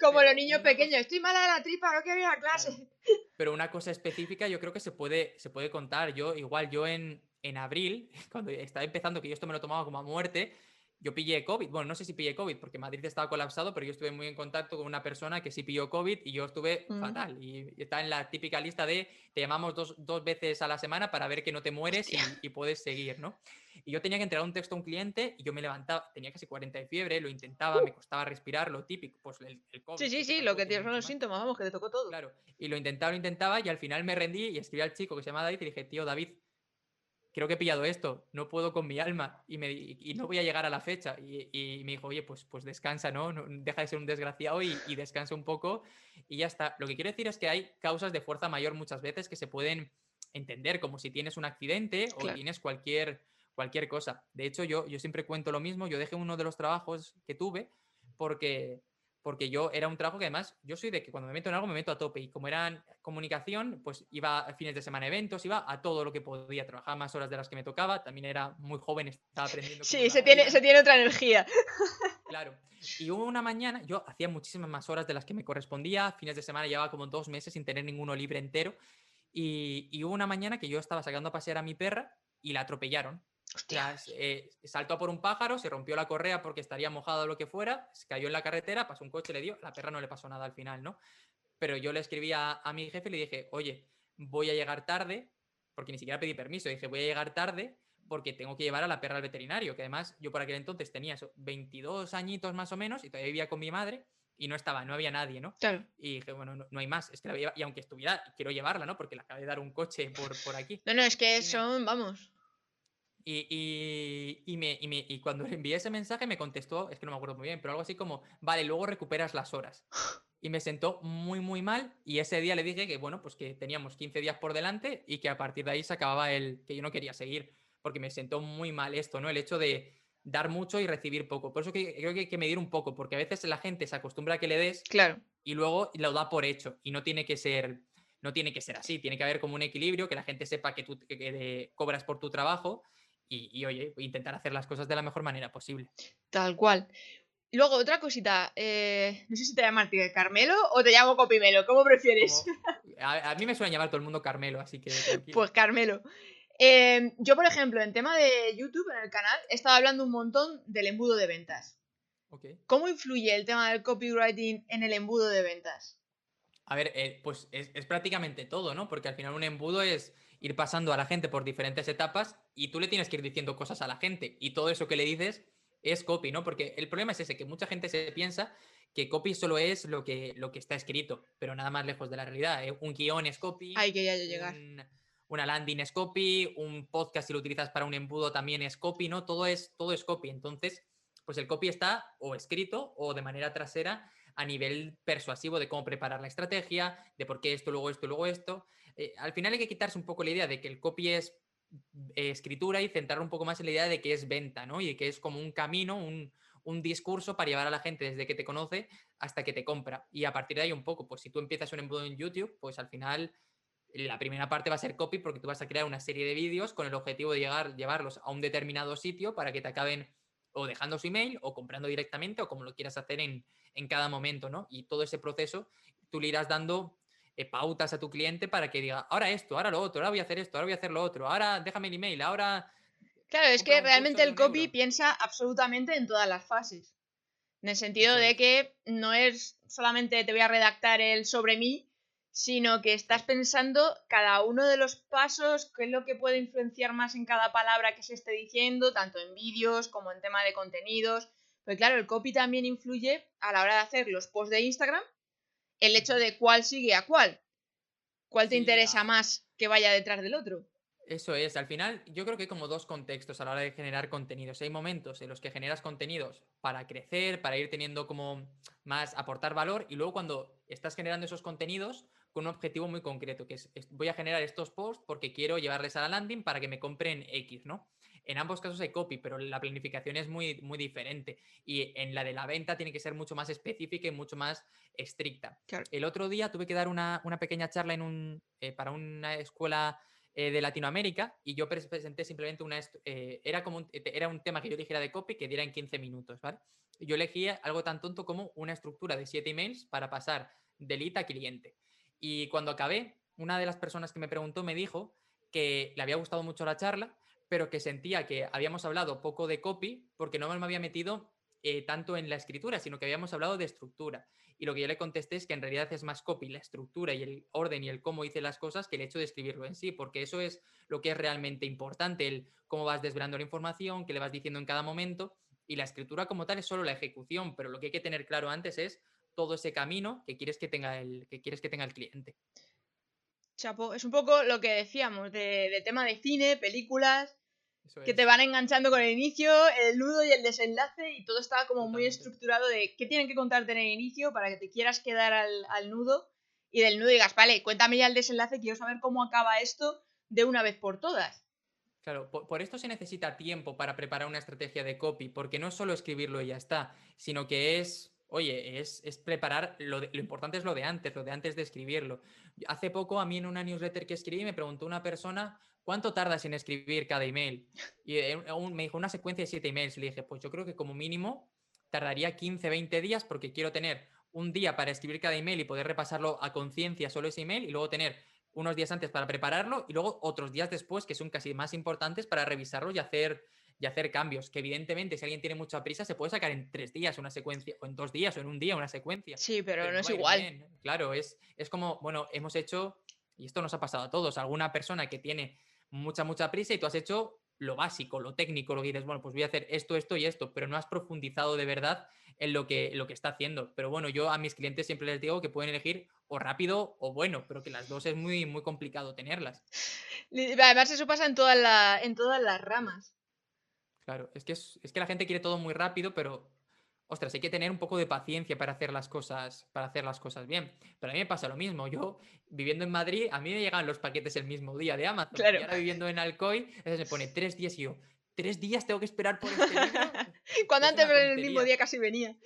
Como los niños pequeños, estoy mala de la tripa, no quiero ir a clase. Pero una cosa específica yo creo que se puede, se puede contar. Yo, igual, yo en, en abril, cuando estaba empezando, que yo esto me lo tomaba como a muerte, yo pillé COVID. Bueno, no sé si pillé COVID porque Madrid estaba colapsado, pero yo estuve muy en contacto con una persona que sí pilló COVID y yo estuve mm. fatal. Y está en la típica lista de te llamamos dos, dos veces a la semana para ver que no te mueres y, y, puedes seguir, ¿no? Y yo tenía que entregar un texto a un cliente y yo me levantaba, tenía casi 40 de fiebre, lo intentaba, me costaba respirar, lo típico, pues el, COVID. Sí, sí, sí, lo que tienes son los síntomas, vamos, que te tocó todo. Claro, y lo intentaba, lo intentaba y al final me rendí y escribí al chico que se llama David y dije, tío, David, creo que he pillado esto, no puedo con mi alma y, me, y no voy a llegar a la fecha. Y, y, me dijo, oye, pues, pues descansa, ¿no? Deja de ser un desgraciado y, y, descansa un poco y ya está. Lo que quiero decir es que hay causas de fuerza mayor muchas veces que se pueden entender, como si tienes un accidente o tienes cualquier, cualquier cosa. De hecho, yo, yo siempre cuento lo mismo, yo dejé uno de los trabajos que tuve porque porque yo era un trabajo que además, yo soy de que cuando me meto en algo me meto a tope y como era comunicación, pues iba a fines de semana a eventos, iba a todo lo que podía, trabajar más horas de las que me tocaba, también era muy joven, estaba aprendiendo. Sí, se tiene, se tiene otra energía. Claro. Y hubo una mañana, yo hacía muchísimas más horas de las que me correspondía, fines de semana llevaba como dos meses sin tener ninguno libre entero, y, y hubo una mañana que yo estaba sacando a pasear a mi perra y la atropellaron. Eh, saltó por un pájaro, se rompió la correa porque estaría mojado o lo que fuera, se cayó en la carretera, pasó un coche, le dio, la perra no le pasó nada al final, ¿no? Pero yo le escribí a, mi jefe y le dije, oye, voy a llegar tarde, porque ni siquiera pedí permiso, dije, voy a llegar tarde porque tengo que llevar a la perra al veterinario, que además yo por aquel entonces tenía 22 añitos más o menos y todavía vivía con mi madre y no estaba, no había nadie, ¿no? Claro. Y dije, bueno, no, hay más, es que la y aunque estuviera, quiero llevarla, ¿no? Porque le acaba de dar un coche por, por aquí. No, no, es que son, vamos, y, y, me, y, cuando le envié ese mensaje me contestó, es que no me acuerdo muy bien, pero algo así como, vale, luego recuperas las horas. Y me sentó muy, muy mal y ese día le dije que, bueno, pues que teníamos 15 días por delante y que a partir de ahí se acababa el, que yo no quería seguir, porque me sentó muy mal esto, ¿no? El hecho de dar mucho y recibir poco. Por eso que, creo que hay que medir un poco, porque a veces la gente se acostumbra a que le des claro. y luego lo da por hecho y no tiene que ser... No tiene que ser así, tiene que haber como un equilibrio, que la gente sepa que tú que cobras por tu trabajo y, oye, intentar hacer las cosas de la mejor manera posible. Tal cual. Luego, otra cosita, eh, no sé si te llamas Carmelo o te llamo Copimelo, ¿cómo prefieres? a, mí me suele llamar todo el mundo Carmelo, así que... Pues Carmelo. Em, yo, por ejemplo, en tema de YouTube, en el canal, he estado hablando un montón del embudo de ventas. ¿Cómo influye el tema del copywriting en el embudo de ventas? A ver, eh, pues es, es, prácticamente todo, ¿no? Porque al final un embudo es ir pasando a la gente por diferentes etapas y tú le tienes que ir diciendo cosas a la gente y todo eso que le dices es copy, ¿no? Porque el problema es ese, que mucha gente se piensa que copy solo es lo que, lo que está escrito, pero nada más lejos de la realidad. ¿eh? Un guion es copy. Hay que ya llegar. una landing es copy, un podcast si lo utilizas para un embudo también es copy, ¿no? Todo es, todo es copy. Entonces, pues el copy está o escrito o de manera trasera a nivel persuasivo de cómo preparar la estrategia, de por qué esto, luego esto, luego esto. Eh, al final hay que quitarse un poco la idea de que el copy es eh, escritura y centrar un poco más en la idea de que es venta, ¿no? Y que es como un camino, un, discurso para llevar a la gente desde que te conoce hasta que te compra. Y a partir de ahí un poco, pues si tú empiezas un embudo en YouTube, pues al final la primera parte va a ser copy porque tú vas a crear una serie de vídeos con el objetivo de llegar, llevarlos a un determinado sitio para que te acaben o dejando su email o comprando directamente o como lo quieras hacer en, en cada momento, ¿no? Y todo ese proceso tú le irás dando eh, pautas a tu cliente para que diga, ahora esto, ahora lo otro, ahora voy a hacer esto, ahora voy a hacer lo otro, ahora déjame el email, ahora... Claro, es que realmente el copy piensa absolutamente en todas las fases. En el sentido de que no es solamente te voy a redactar el sobre mí, sino que estás pensando cada uno de los pasos, qué es lo que puede influenciar más en cada palabra que se esté diciendo, tanto en vídeos como en tema de contenidos. Pues claro, el copy también influye a la hora de hacer los posts de Instagram, el hecho de cuál sigue a cuál. ¿Cuál te interesa más que vaya detrás del otro? Eso es, al final yo creo que hay como dos contextos a la hora de generar contenidos. Hay momentos en los que generas contenidos para crecer, para ir teniendo como más, aportar valor y luego cuando estás generando esos contenidos, con un objetivo muy concreto, que es, voy a generar estos posts porque quiero llevarles a la landing para que me compren X, ¿no? En ambos casos hay copy, pero la planificación es muy, muy diferente. Y en la de la venta tiene que ser mucho más específica y mucho más estricta. El otro día tuve que dar una, pequeña charla en un, eh, para una escuela eh, de Latinoamérica y yo presenté simplemente una... Eh, era, como un, era un tema que yo eligiera de copy que diera en 15 minutos, ¿vale? Yo elegí algo tan tonto como una estructura de 7 emails para pasar de lead a cliente. Y cuando acabé, una de las personas que me preguntó me dijo que le había gustado mucho la charla, pero que sentía que habíamos hablado poco de copy porque no me había metido eh, tanto en la escritura, sino que habíamos hablado de estructura. Y lo que yo le contesté es que en realidad es más copy la estructura y el orden y el cómo hice las cosas que el hecho de escribirlo en sí, porque eso es lo que es realmente importante, el cómo vas desvelando la información, qué le vas diciendo en cada momento. Y la escritura como tal es solo la ejecución, pero lo que hay que tener claro antes es todo ese camino que quieres que tenga el, que quieres que tenga el cliente. Chapo, es un poco lo que decíamos, de, tema de cine, películas, que te van enganchando con el inicio, el nudo y el desenlace, y todo está como muy estructurado de qué tienen que contarte en el inicio para que te quieras quedar al, nudo, y del nudo digas, vale, cuéntame ya el desenlace, quiero saber cómo acaba esto de una vez por todas. Claro, por, esto se necesita tiempo para preparar una estrategia de copy, porque no es solo escribirlo y ya está, sino que es Oye, es, preparar, lo, lo, importante es lo de antes, lo de antes de escribirlo. Hace poco a mí en una newsletter que escribí me preguntó una persona, ¿cuánto tardas en escribir cada email? Y me dijo una secuencia de siete emails. Le dije, pues yo creo que como mínimo tardaría 15, 20 días porque quiero tener un día para escribir cada email y poder repasarlo a conciencia solo ese email y luego tener unos días antes para prepararlo y luego otros días después que son casi más importantes para revisarlo y hacer y hacer cambios. Que evidentemente, si alguien tiene mucha prisa, se puede sacar en tres días una secuencia, o en dos días, o en un día una secuencia. Sí, pero, no, es igual. Claro, es, es como, bueno, hemos hecho, y esto nos ha pasado a todos, alguna persona que tiene mucha, mucha prisa y tú has hecho lo básico, lo técnico, lo que dices, bueno, pues voy a hacer esto, esto y esto, pero no has profundizado de verdad en lo que, lo que está haciendo. Pero bueno, yo a mis clientes siempre les digo que pueden elegir o rápido o bueno, pero que las dos es muy, muy complicado tenerlas. Además, eso pasa en, toda en todas las ramas. Claro, es que, es, que la gente quiere todo muy rápido, pero ostras, hay que tener un poco de paciencia para hacer las cosas, para hacer las cosas bien. Pero a mí me pasa lo mismo. Yo, viviendo en Madrid, a mí me llegan los paquetes el mismo día de Amazon. Claro. Y ahora viviendo en Alcoy, se pone tres días y yo, tres días tengo que esperar por este libro. Cuando antes el mismo día casi venía.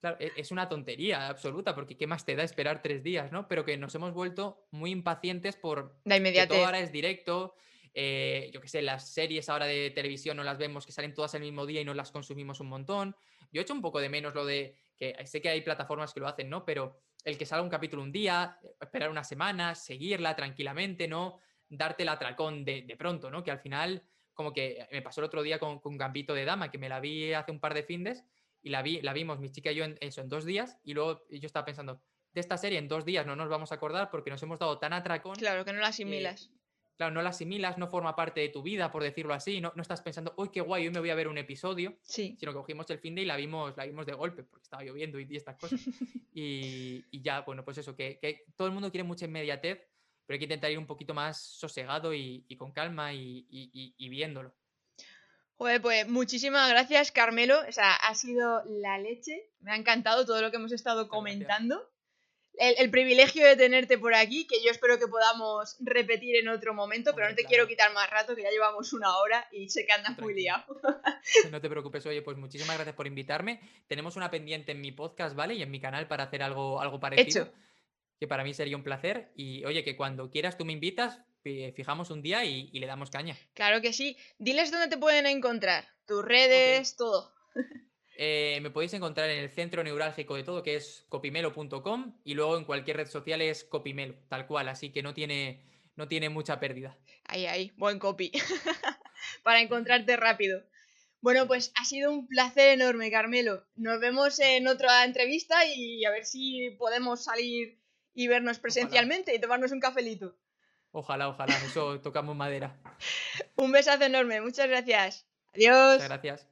Claro, e, es una tontería absoluta, porque ¿qué más te da esperar tres días, no? Pero que nos hemos vuelto muy impacientes por la inmediatez. Que todo ahora es directo, eh, yo qué sé, las series ahora de televisión no las vemos que salen todas el mismo día y no las consumimos un montón. Yo he hecho un poco de menos lo de que sé que hay plataformas que lo hacen, ¿no? Pero el que salga un capítulo un día, esperar una semana, seguirla tranquilamente, ¿no? Darte el atracón de, de pronto, ¿no? Que al final, como que me pasó el otro día con, con Gambito de Dama, que me la vi hace un par de findes y la, vi, la vimos mi chica y yo en eso en dos días y luego yo estaba pensando, de esta serie en dos días no nos vamos a acordar porque nos hemos dado tan atracón. Claro, que no la asimilas claro, no la asimilas, no forma parte de tu vida, por decirlo así, no, no estás pensando, uy, qué guay, hoy me voy a ver un episodio, sí. sino que cogimos el fin de y la vimos, la vimos de golpe, porque estaba lloviendo y, estas cosas. y, ya, bueno, pues eso, que, todo el mundo quiere mucha inmediatez, pero hay que intentar ir un poquito más sosegado y, con calma y, viéndolo. Joder, pues muchísimas gracias, Carmelo. O sea, ha sido la leche. Me ha encantado todo lo que hemos estado comentando el, privilegio de tenerte por aquí, que yo espero que podamos repetir en otro momento, pero no te quiero quitar más rato, que ya llevamos una hora y sé que andas muy liado. No te preocupes, oye, pues muchísimas gracias por invitarme. Tenemos una pendiente en mi podcast, ¿vale? Y en mi canal para hacer algo, algo parecido. Hecho. Que para mí sería un placer. Y oye, que cuando quieras tú me invitas, fijamos un día y, y le damos caña. Claro que sí. Diles dónde te pueden encontrar. Tus redes, todo. Eh, me podéis encontrar en el centro neurálgico de todo, que es copimelo.com, y luego en cualquier red social es copimelo, tal cual, así que no tiene, no tiene mucha pérdida. Ahí, ahí, buen copy. Para encontrarte rápido. Bueno, pues ha sido un placer enorme, Carmelo. Nos vemos en otra entrevista y a ver si podemos salir y vernos presencialmente y tomarnos un cafelito. Ojalá, ojalá, eso tocamos madera. un besazo enorme, muchas gracias. Adiós. Muchas gracias.